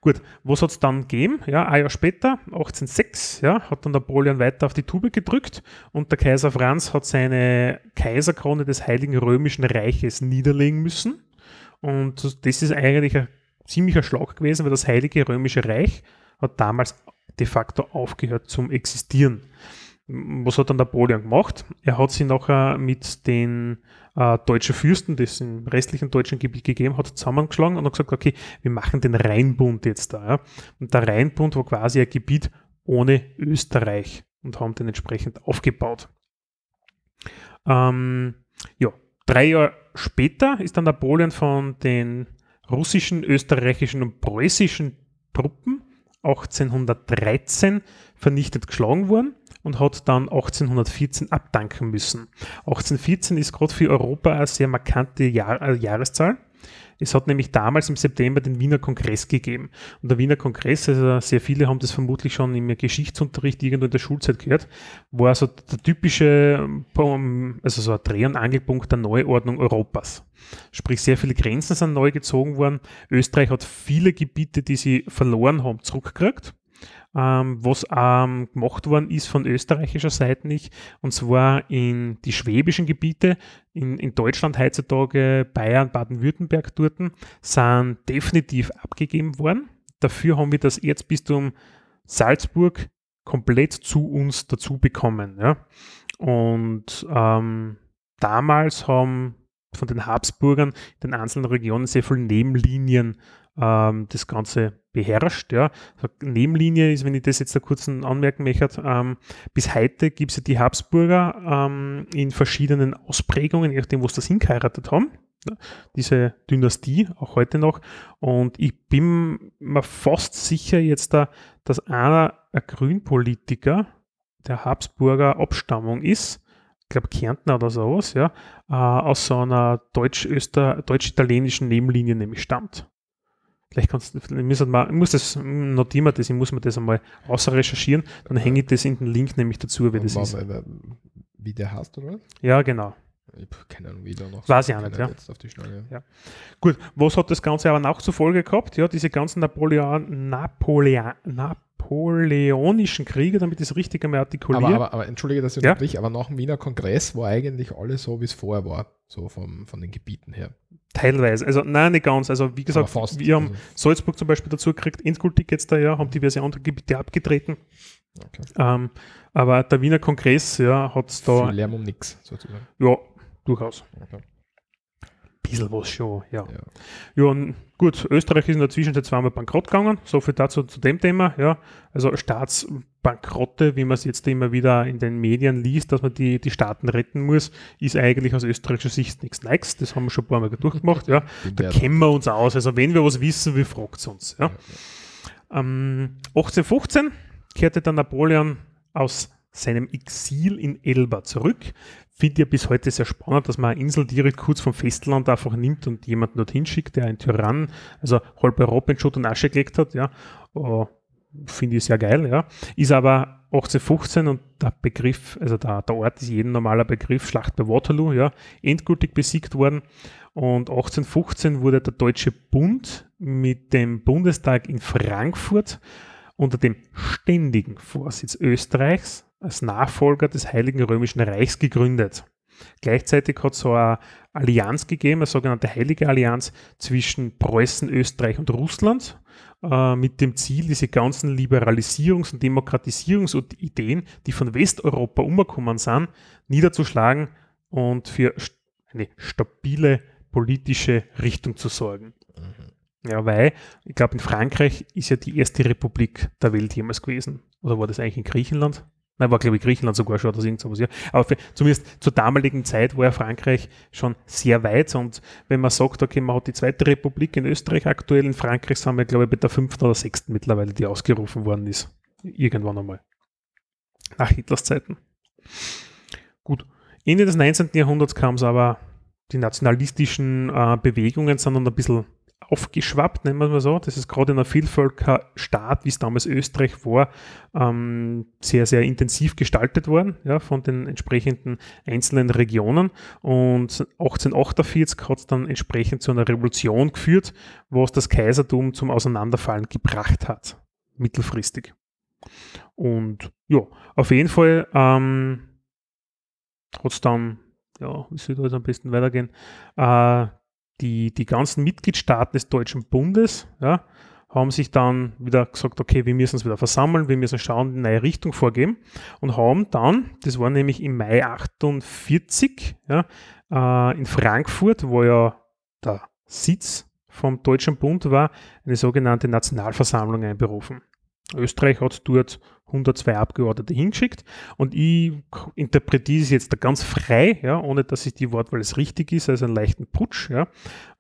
Gut, was hat es dann gegeben? Ja, ein Jahr später, 1806, ja, hat dann Napoleon weiter auf die Tube gedrückt und der Kaiser Franz hat seine Kaiserkrone des Heiligen Römischen Reiches niederlegen müssen. Und das ist eigentlich ein ziemlicher Schlag gewesen, weil das Heilige Römische Reich hat damals de facto aufgehört zum Existieren was hat dann Napoleon gemacht? Er hat sie nachher mit den äh, deutschen Fürsten, die es im restlichen deutschen Gebiet gegeben hat, zusammengeschlagen und hat gesagt, okay, wir machen den Rheinbund jetzt da. Ja? Und der Rheinbund war quasi ein Gebiet ohne Österreich und haben den entsprechend aufgebaut. Ähm, ja, drei Jahre später ist dann Napoleon von den russischen, österreichischen und preußischen Truppen 1813 vernichtet geschlagen worden und hat dann 1814 abdanken müssen. 1814 ist gerade für Europa eine sehr markante Jahr, äh, Jahreszahl. Es hat nämlich damals im September den Wiener Kongress gegeben. Und der Wiener Kongress, also sehr viele haben das vermutlich schon im Geschichtsunterricht irgendwo in der Schulzeit gehört, war also der typische, also so ein Dreh- und Angelpunkt der Neuordnung Europas. Sprich, sehr viele Grenzen sind neu gezogen worden. Österreich hat viele Gebiete, die sie verloren haben, zurückgekriegt ähm, was ähm, gemacht worden ist von österreichischer Seite nicht, und zwar in die schwäbischen Gebiete, in, in Deutschland heutzutage, Bayern, Baden-Württemberg dort, sind definitiv abgegeben worden. Dafür haben wir das Erzbistum Salzburg komplett zu uns dazu bekommen. Ja? Und ähm, damals haben von den Habsburgern in den einzelnen Regionen sehr viele Nebenlinien ähm, das Ganze beherrscht. Ja. Nebenlinie ist, wenn ich das jetzt da kurz anmerken möchte, ähm, bis heute gibt es ja die Habsburger ähm, in verschiedenen Ausprägungen, je nachdem, wo sie das hingeheiratet haben. Diese Dynastie, auch heute noch. Und ich bin mir fast sicher jetzt da, dass einer ein Grünpolitiker der Habsburger Abstammung ist, ich glaube Kärntner oder sowas, ja, äh, aus so einer deutsch-italienischen Nebenlinie nämlich stammt. Vielleicht kannst du, ich muss, mal, ich muss das, notieren wir das, ich muss mir das einmal außer recherchieren, dann hänge ich das in den Link nämlich dazu, wie das ist. Wie der heißt, oder? Ja, genau. Ich habe keine Ahnung, wie der noch. Weiß ich auch nicht, ja. Ja. Gut, was hat das Ganze aber noch zur Folge gehabt? Ja, diese ganzen Napoleon, Napoleon, napoleonischen Kriege, damit ich es richtig einmal artikuliere. Aber, aber, aber entschuldige, dass ich ja? unterbrich, aber nach dem Wiener Kongress war eigentlich alles so, wie es vorher war, so vom, von den Gebieten her. Teilweise, also nein, nicht ganz. Also wie gesagt, fast, wir haben also. Salzburg zum Beispiel dazu gekriegt, endgültig jetzt da ja, haben diverse andere Gebiete abgetreten. Okay. Ähm, aber der Wiener Kongress ja, hat es da. Viel Lärm um nichts, sozusagen. Ja, durchaus. Okay bisschen was schon, ja. Ja, ja und gut, Österreich ist in der Zwischenzeit zweimal bankrott gegangen, so viel dazu zu dem Thema, ja. Also Staatsbankrotte, wie man es jetzt immer wieder in den Medien liest, dass man die, die Staaten retten muss, ist eigentlich aus österreichischer Sicht nichts Neues. Das haben wir schon ein paar Mal durchgemacht, ja. Da kennen wir uns aus. Also wenn wir was wissen, wie fragt es uns, ja. Ähm, 1815 kehrte der Napoleon aus seinem Exil in Elba zurück, finde ich bis heute sehr spannend, dass man eine Insel direkt kurz vom Festland einfach nimmt und jemanden dorthin schickt, der ein Tyrann, also halb Europa und Asche gelegt hat, ja. Oh, finde ich sehr geil, ja. Ist aber 1815 und der Begriff, also der, der Ort ist jeden normaler Begriff, Schlacht bei Waterloo, ja, endgültig besiegt worden. Und 1815 wurde der Deutsche Bund mit dem Bundestag in Frankfurt unter dem ständigen Vorsitz Österreichs als Nachfolger des Heiligen Römischen Reichs gegründet. Gleichzeitig hat es so eine Allianz gegeben, eine sogenannte Heilige Allianz zwischen Preußen, Österreich und Russland, äh, mit dem Ziel, diese ganzen Liberalisierungs- und Demokratisierungsideen, die von Westeuropa umgekommen sind, niederzuschlagen und für eine stabile politische Richtung zu sorgen. Mhm. Ja, weil, ich glaube, in Frankreich ist ja die erste Republik der Welt jemals gewesen. Oder war das eigentlich in Griechenland? Nein, war glaube ich Griechenland sogar schon oder irgend sowas, ja. Aber für, zumindest zur damaligen Zeit war ja Frankreich schon sehr weit und wenn man sagt, okay, man hat die zweite Republik in Österreich aktuell, in Frankreich sind wir glaube ich bei der fünften oder sechsten mittlerweile, die ausgerufen worden ist. Irgendwann einmal. Nach Hitlers Zeiten. Gut. Ende des 19. Jahrhunderts kam es aber, die nationalistischen äh, Bewegungen sind dann ein bisschen aufgeschwappt, nennen wir es mal so. Das ist gerade in einem Vielvölkerstaat, wie es damals Österreich war, ähm, sehr, sehr intensiv gestaltet worden ja, von den entsprechenden einzelnen Regionen. Und 1848 hat es dann entsprechend zu einer Revolution geführt, was das Kaisertum zum Auseinanderfallen gebracht hat, mittelfristig. Und ja, auf jeden Fall ähm, hat es dann, ja, wie soll das am besten weitergehen, äh, die, die ganzen Mitgliedstaaten des Deutschen Bundes ja, haben sich dann wieder gesagt, okay, wir müssen uns wieder versammeln, wir müssen schauen, eine neue Richtung vorgeben und haben dann, das war nämlich im Mai 48, ja, äh, in Frankfurt, wo ja der Sitz vom Deutschen Bund war, eine sogenannte Nationalversammlung einberufen. Österreich hat dort 102 Abgeordnete hingeschickt und ich interpretiere es jetzt da ganz frei, ja, ohne dass ich die Wortwahl es richtig ist, also einen leichten Putsch, ja,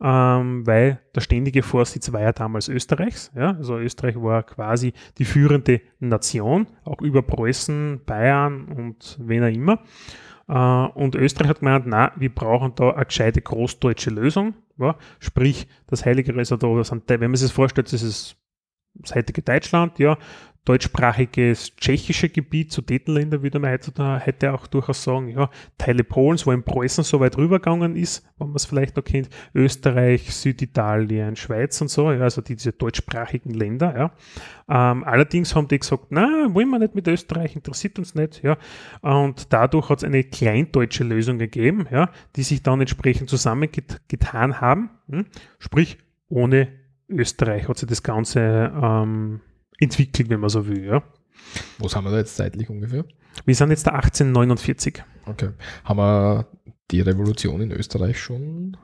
ähm, weil der ständige Vorsitz war ja damals Österreichs, ja, also Österreich war quasi die führende Nation, auch über Preußen, Bayern und wen auch immer. Äh, und Österreich hat gemeint, na, wir brauchen da eine gescheite großdeutsche Lösung. Ja? Sprich, das Heilige sind, wenn man sich das vorstellt, das ist heutige Deutschland, ja, deutschsprachiges tschechische Gebiet, zu Sudetenländer würde man heute, heute auch durchaus sagen, ja, Teile Polens, wo in Preußen so weit rübergegangen ist, wenn man es vielleicht noch kennt, Österreich, Süditalien, Schweiz und so, ja, also diese deutschsprachigen Länder, ja. Ähm, allerdings haben die gesagt, na, wollen wir nicht mit Österreich, interessiert uns nicht, ja. Und dadurch hat es eine kleindeutsche Lösung gegeben, ja, die sich dann entsprechend zusammengetan haben, hm? sprich ohne Österreich hat sich das Ganze ähm, entwickelt, wenn man so will. Ja. Wo sind wir da jetzt zeitlich ungefähr? Wir sind jetzt da 1849. Okay. Haben wir die Revolution in Österreich schon?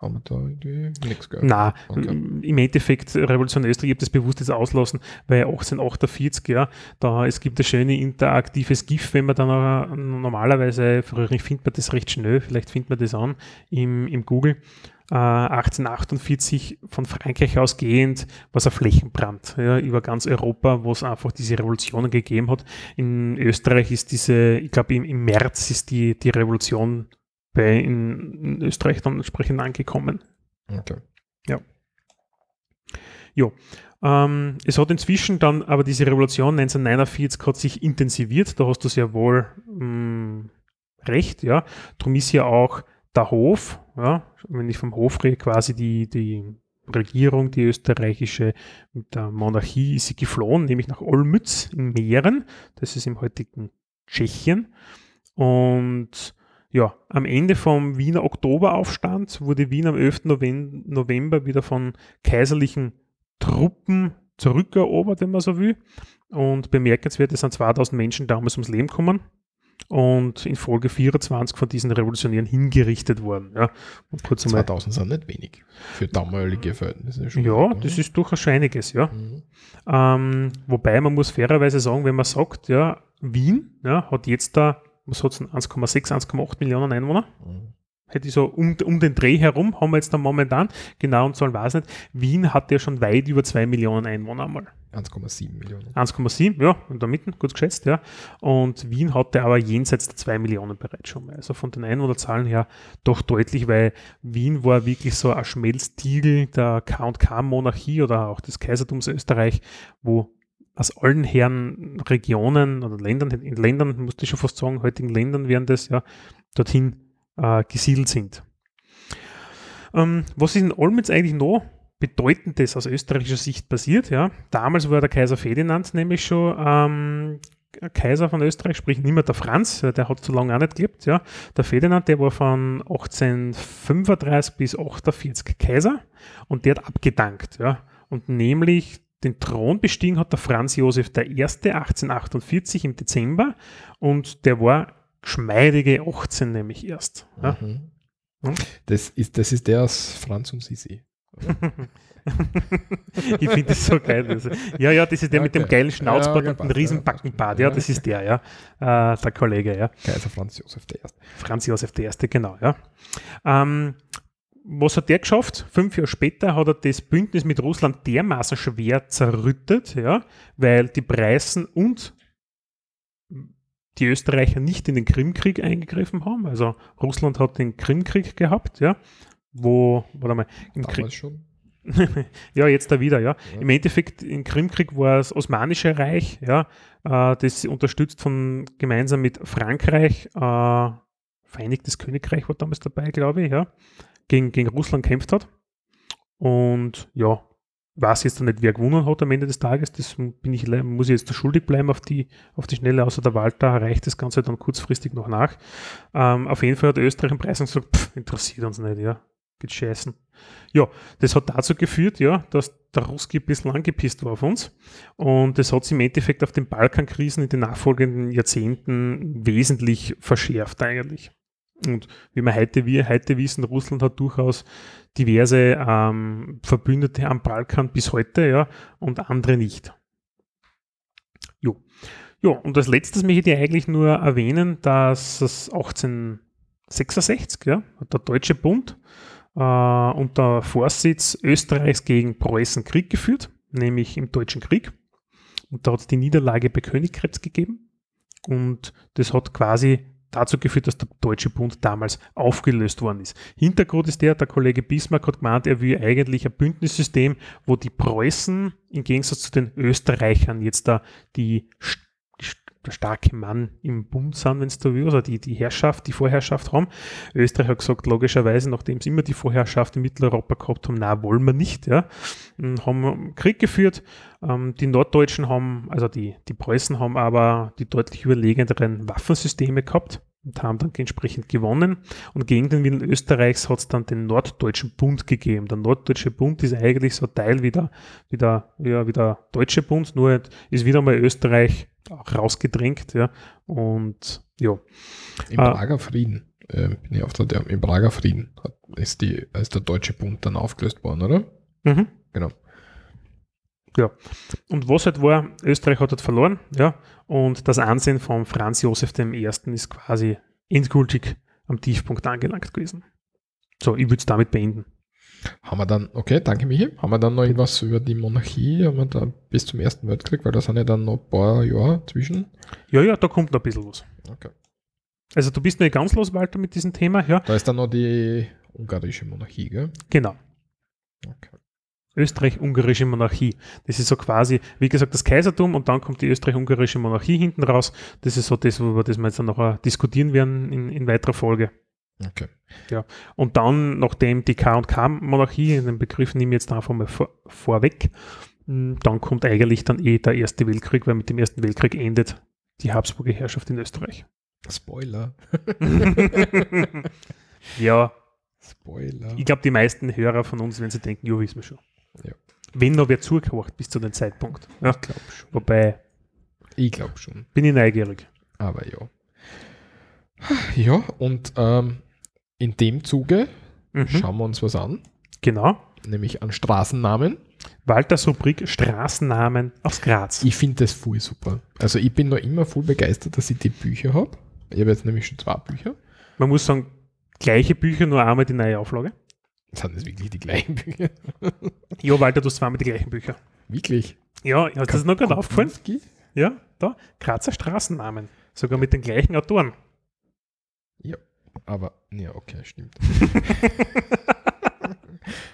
Haben wir da irgendwie nichts gehört? Nein, okay. im Endeffekt, Revolution in Österreich, ich habe das bewusst jetzt auslassen, weil 1848, ja, da es gibt ein schönes interaktives GIF, wenn man dann normalerweise, früher findet man das recht schnell, vielleicht findet man das an im, im Google. 1848 äh, von Frankreich ausgehend war es ein Flächenbrand ja, über ganz Europa, wo es einfach diese Revolutionen gegeben hat. In Österreich ist diese, ich glaube im, im, März ist die, die Revolution bei in, in Österreich dann entsprechend angekommen. Okay. Ja. Jo. Ähm, es hat inzwischen dann aber diese Revolution 1949 hat sich intensiviert, da hast du sehr wohl mh, mm, recht, ja. Darum ist ja auch der Hof, ja, wenn ich vom Hof rede, quasi die, die Regierung, die österreichische, mit der Monarchie ist sie geflohen, nämlich nach Olmütz in Mähren, das ist im heutigen Tschechien. Und ja, am Ende vom Wiener Oktoberaufstand wurde Wien am 11. November wieder von kaiserlichen Truppen zurückerobert, wenn man so will. Und bemerkenswert, es sind 2000 Menschen damals ums Leben gekommen und in Folge 24 von diesen Revolutionären hingerichtet worden. Ja. Und kurz 2000 sind nicht wenig für damalige Verhältnisse. Schon ja, das ist durchaus einiges, ja. Mhm. Ähm, wobei man muss fairerweise sagen, wenn man sagt, ja, Wien ja, hat jetzt da, was hat es 1,6, 1,8 Millionen Einwohner. Mhm hätte ich so um, um den Dreh herum, haben wir jetzt da momentan, genau und Zahlen weiß nicht, Wien hat ja schon weit über 2 Millionen Einwohner einmal. 1,7 Millionen. 1,7, ja, und da mitten, gut geschätzt, ja. Und Wien hatte aber jenseits der 2 Millionen bereits schon mal. Also von den Einwohnerzahlen her doch deutlich, weil Wien war wirklich so ein Schmelztiegel der K&K-Monarchie oder auch des Kaisertums Österreich, wo aus allen Herren Regionen oder Ländern, in Ländern, musste ich schon fast sagen, heutigen Ländern wären das ja, dorthin äh, gesiedelt sind. Ähm, was ist in Olmütz eigentlich noch Bedeutendes aus österreichischer Sicht passiert. Ja. Damals war der Kaiser Ferdinand nämlich schon ähm, Kaiser von Österreich, sprich nicht mehr der Franz, der hat so lange auch nicht gelebt. Ja. Der Ferdinand, der war von 1835 bis 1848 Kaiser und der hat abgedankt. Ja. Und nämlich den Thron bestiegen hat der Franz Josef I. 1848 im Dezember und der war geschmeidige 18 nämlich erst. Ja. Mhm. Hm? Das, ist, das ist der aus Franz und Sisi ich finde das so geil. Also, ja, ja, das ist der okay. mit dem geilen Schnauzbart ja, und dem Riesenbackenbart. Ja, das ist der, ja. Äh, der Kollege, ja. Kaiser Franz Josef I. Franz Josef I., genau, ja. Ähm, was hat der geschafft? Fünf Jahre später hat er das Bündnis mit Russland dermaßen schwer zerrüttet, ja, weil die Preisen und die Österreicher nicht in den Krimkrieg eingegriffen haben. Also Russland hat den Krimkrieg gehabt, ja wo, warte mal, im Krieg. schon. ja, jetzt da wieder, ja. ja. Im Endeffekt, im Krimkrieg war das Osmanische Reich, ja, äh, das unterstützt von gemeinsam mit Frankreich, äh, Vereinigtes Königreich war damals dabei, glaube ich, ja, gegen, gegen Russland kämpft hat. Und ja, weiß jetzt nicht, wer gewonnen hat am Ende des Tages. Das bin ich, muss ich jetzt da schuldig bleiben auf die, auf die Schnelle, außer der Walter reicht das Ganze dann kurzfristig noch nach. Ähm, auf jeden Fall hat Österreich im Preis gesagt, pff, interessiert uns nicht, ja geht scheißen. Ja, das hat dazu geführt, ja, dass der Ruski ein bisschen angepisst war auf uns. Und das hat sich im Endeffekt auf den Balkankrisen in den nachfolgenden Jahrzehnten wesentlich verschärft eigentlich. Und wie wir heute, wir heute wissen, Russland hat durchaus diverse ähm, Verbündete am Balkan bis heute, ja, und andere nicht. Jo. Ja, und als letztes möchte ich eigentlich nur erwähnen, dass es 1866, ja, der Deutsche Bund äh, unter Vorsitz Österreichs gegen Preußen Krieg geführt, nämlich im Deutschen Krieg. Und da hat es die Niederlage bei Königkrebs gegeben. Und das hat quasi dazu geführt, dass der Deutsche Bund damals aufgelöst worden ist. Hintergrund ist der, der Kollege Bismarck hat gemeint, er will eigentlich ein Bündnissystem, wo die Preußen im Gegensatz zu den Österreichern jetzt da die der starke Mann im Bund sind, wenn es da will, also die, die Herrschaft, die Vorherrschaft haben. Österreich hat gesagt, logischerweise, nachdem sie immer die Vorherrschaft in Mitteleuropa gehabt haben, na wollen wir nicht, ja, haben Krieg geführt. Ähm, die Norddeutschen haben, also die, die Preußen haben aber die deutlich überlegenderen Waffensysteme gehabt und haben dann entsprechend gewonnen. Und gegen den Willen Österreichs hat es dann den Norddeutschen Bund gegeben. Der Norddeutsche Bund ist eigentlich so ein Teil wie der, wie der, ja, wie der Deutsche Bund, nur ist wieder mal Österreich rausgedrängt. Ja. Und ja. Im äh, Prager Frieden, äh, bin ich auf der, im Prager Frieden hat, ist, die, ist der Deutsche Bund dann aufgelöst worden, oder? Mhm. Genau. Ja. Und was halt war, Österreich hat halt verloren, ja, und das Ansehen von Franz Josef I. ist quasi endgültig am Tiefpunkt angelangt gewesen. So, ich würde es damit beenden. Haben wir dann, okay, danke Michi, haben wir dann noch irgendwas über die Monarchie, haben wir da bis zum Ersten Weltkrieg, weil da sind ja dann noch ein paar Jahre zwischen. Ja, ja, da kommt noch ein bisschen was. Okay. Also du bist nicht ganz los, Walter, mit diesem Thema, ja. Da ist dann noch die ungarische Monarchie, gell? Genau. Okay. Österreich-Ungarische Monarchie. Das ist so quasi, wie gesagt, das Kaisertum und dann kommt die Österreich-Ungarische Monarchie hinten raus. Das ist so das, über das wir jetzt dann noch diskutieren werden in, in weiterer Folge. Okay. Ja. Und dann, nachdem die K&K-Monarchie, den Begriff nehme ich jetzt einfach mal vor, vorweg, hm, dann kommt eigentlich dann eh der Erste Weltkrieg, weil mit dem Ersten Weltkrieg endet die Habsburger Herrschaft in Österreich. Spoiler. ja. Spoiler. Ich glaube, die meisten Hörer von uns, wenn sie denken, jo, wissen wir schon. Ja. Wenn noch wer zugehört bis zu dem Zeitpunkt. Ja. Ich glaube schon. Wobei. Ich glaube schon. Bin ich neugierig. Aber ja. Ja, und ähm, in dem Zuge mhm. schauen wir uns was an. Genau. Nämlich an Straßennamen. Walters Rubrik Straßennamen aus Graz. Ich finde das voll super. Also ich bin noch immer voll begeistert, dass ich die Bücher habe. Ich habe jetzt nämlich schon zwei Bücher. Man muss sagen, gleiche Bücher, nur einmal die neue Auflage. Sind das wirklich die gleichen Bücher? ja, Walter, du hast zweimal die gleichen Bücher. Wirklich? Ja, ist das noch gerade aufgefallen? Ja, da. Grazer Straßennamen. Sogar mit den gleichen Autoren. Ja, aber, ja, okay, stimmt.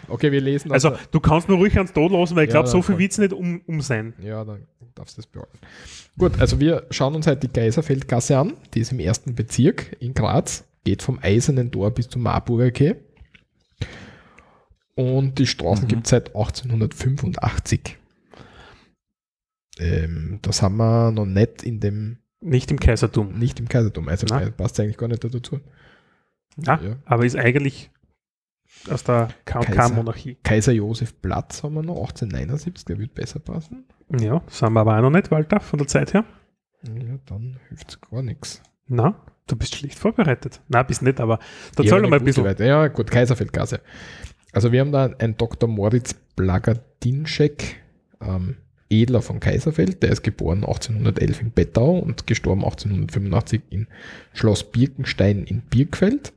okay, wir lesen. Also, also, du kannst nur ruhig ans Tod lassen, weil ich ja, glaube, so viel wird es nicht um, um sein. Ja, dann darfst du das behalten. Gut, also wir schauen uns halt die Geiserfeldgasse an. Die ist im ersten Bezirk in Graz. Geht vom Eisernen Tor bis zum Marburger Quai. Und die Straßen mhm. gibt es seit 1885. Ähm, das haben wir noch nicht in dem. Nicht im Kaisertum. Nicht im Kaisertum. Also Nein. passt eigentlich gar nicht dazu. Ja, ja, aber ist eigentlich aus der KK-Monarchie. Kaiser, Kaiser Josef Platz haben wir noch, 1879, der wird besser passen. Ja, das haben wir aber auch noch nicht, Walter, von der Zeit her. Ja, dann hilft es gar nichts. Na, du bist schlecht vorbereitet. Na, bist nicht, aber da ja, mal ein bisschen. Weiter. Ja, gut, Kaiserfeldgasse. Also wir haben da einen Dr. Moritz Blagadinschek, ähm, Edler von Kaiserfeld, der ist geboren 1811 in Bettau und gestorben 1885 in Schloss Birkenstein in Birkfeld.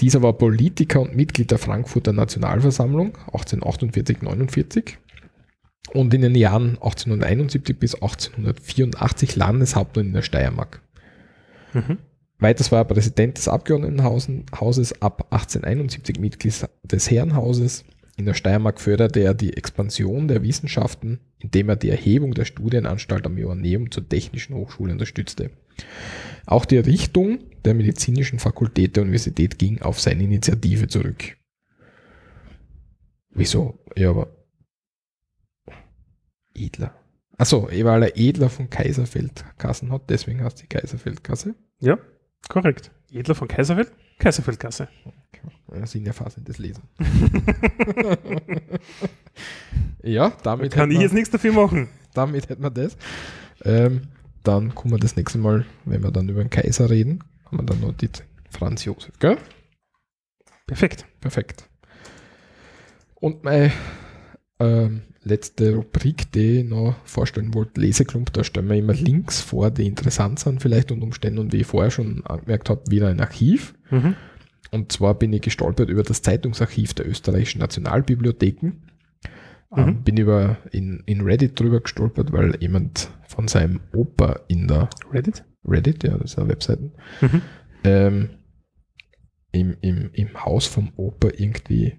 Dieser war Politiker und Mitglied der Frankfurter Nationalversammlung 1848-49 und in den Jahren 1871 bis 1884 Landeshauptmann in der Steiermark. Mhm. Weiters war er Präsident des Abgeordnetenhauses ab 1871 Mitglied des Herrenhauses. In der Steiermark förderte er die Expansion der Wissenschaften, indem er die Erhebung der Studienanstalt am Joanneum zur Technischen Hochschule unterstützte. Auch die Errichtung der medizinischen Fakultät der Universität ging auf seine Initiative zurück. Wieso? Ja, aber Edler. Achso, weil er Edler von Kaiserfeldkassen hat, deswegen heißt die Kaiserfeldkasse. Ja, korrekt. Edler von Kaiserfeld, Kaiserfeldkasse. Okay. Sind ja fassendes Lesen. ja, damit. Kann ich jetzt nichts dafür machen. Damit hätten wir das. Ähm, dann kommen wir das nächste Mal, wenn wir dann über den Kaiser reden, haben wir dann noch die Franz Josef, gell? Perfekt. Perfekt. Und meine ähm, letzte Rubrik, die ich noch vorstellen wollte, Leseklump, da stellen wir immer Links vor, die interessant sind vielleicht und Umstände und wie ich vorher schon angemerkt habe, wieder ein Archiv. Mhm. Und zwar bin ich gestolpert über das Zeitungsarchiv der österreichischen Nationalbibliotheken. Ähm, mhm. Ähm, bin über in, in Reddit drüber gestolpert, weil jemand von seinem Opa in der Reddit? Reddit, ja, das ist eine Webseite, mhm. ähm, im, im, im Haus vom Opa irgendwie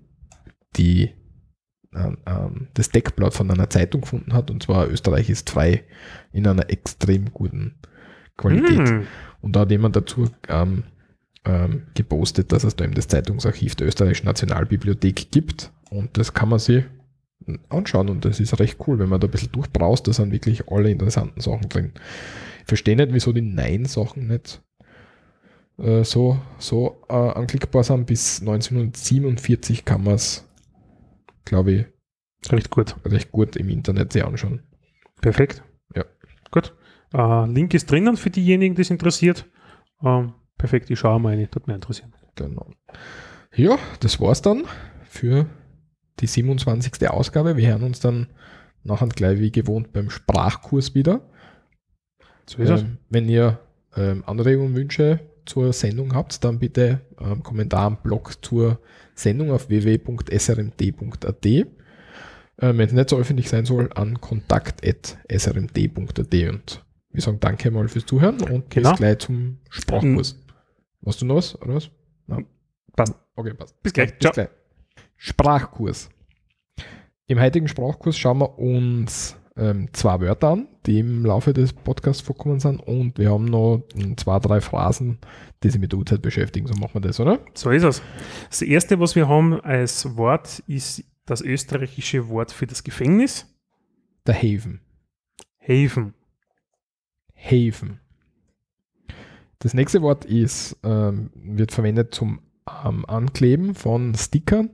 die das Deckblatt von einer Zeitung gefunden hat, und zwar Österreich ist frei in einer extrem guten Qualität. Mm. Und da hat jemand dazu ähm, ähm, gepostet, dass es da eben das Zeitungsarchiv der Österreichischen Nationalbibliothek gibt. Und das kann man sich anschauen und das ist recht cool, wenn man da ein bisschen durchbraust, da sind wirklich alle interessanten Sachen drin. Ich verstehe nicht, wieso die Nein-Sachen nicht äh, so, so äh, anklickbar sind. Bis 1947 kann man es glaube ich, recht gut. Recht gut im Internet sich anschauen. Perfekt. Ja. Gut. Uh, Link ist drinnen für diejenigen, die es interessiert. Uh, perfekt, ich schaue mal rein, tut mir interessieren. Genau. Ja, das war's dann für die 27. Ausgabe. Wir hören uns dann nachher gleich wie gewohnt beim Sprachkurs wieder. So ist ähm, es. Wenn ihr ähm, Anregungen, Wünsche zur Sendung habt, dann bitte ähm, Kommentar am Blog zur Sendung auf www.srmd.at. Äh, Wenn es nicht so öffentlich sein soll, an kontakt.srmd.at. Und wir sagen danke mal fürs Zuhören und genau. bis gleich zum Sprachkurs. Mhm. Hast du noch was? Oder was? Passt. Okay, passt. Bis gleich. Bis gleich. Sprachkurs. Im heutigen Sprachkurs schauen wir uns ähm, zwei Wörter an, die im Laufe des Podcasts vorkommen sind und wir haben noch zwei, drei Phrasen, die sich mit der Uhrzeit beschäftigen. So machen wir das, oder? So ist es. Das erste, was wir haben als Wort, ist das österreichische Wort für das Gefängnis. Der Haven. Haven. Haven. Das nächste Wort ist, ähm, wird verwendet zum ähm, Ankleben von Stickern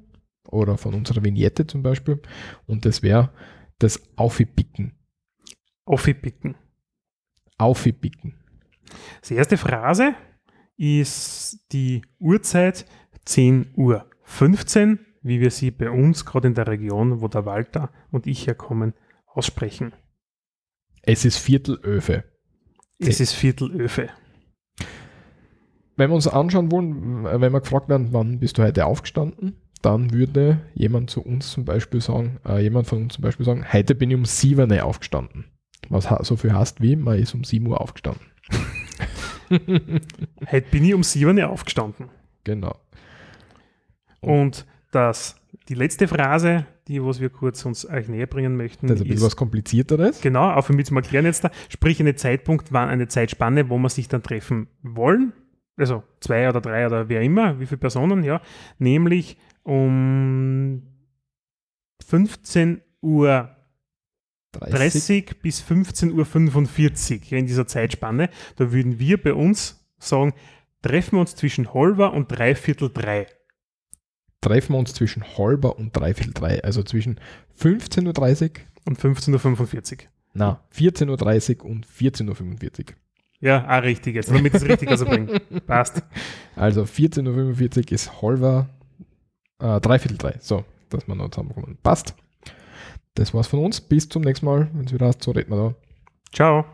oder von unserer Vignette zum Beispiel. Und das wäre das Aufpicken. Aufpicken. Aufpicken. Die erste Phrase ist die Uhrzeit 10 Uhr 15, wie wir sie bei uns gerade in der Region, wo der Walter und ich herkommen, aussprechen. Es ist Viertelöfe. Es ist Viertelöfe. Wenn wir uns anschauen wollen, wenn wir gefragt werden, wann bist du heute aufgestanden, dann würde jemand zu uns zum Beispiel sagen, äh, jemand von uns zum Beispiel sagen, heute bin ich um 7 Uhr aufgestanden. Was so viel heißt wie, man ist um 7 Uhr aufgestanden. heute bin ich um 7 Uhr aufgestanden. Genau. Und, Und das, die letzte Phrase, die was wir kurz uns euch näher bringen möchten. Das ist ein bisschen was komplizierteres. Genau, auch für mich zum Erklären jetzt da. Sprich, eine Zeitpunkt, wann eine Zeitspanne, wo man sich dann treffen wollen. Also zwei oder drei oder wer immer, wie viele Personen, ja. Nämlich um 15 Uhr 30. 30 bis 15 Uhr 45 in dieser Zeitspanne. Da würden wir bei uns sagen, treffen wir uns zwischen halber und dreiviertel drei. Treffen wir uns zwischen halber und dreiviertel drei, also zwischen 15.30 Uhr und 15.45 Uhr. Na, 14.30 Uhr und 14.45 Uhr. Ja, auch richtig jetzt, damit ich es richtig bringen. Passt. Also 14.45 Uhr ist halber äh, dreiviertel drei. So, dass wir noch zusammenkommen. Passt. Das war's von uns. Bis zum nächsten Mal. Wenn es wieder hast, so reden wir da. Ciao.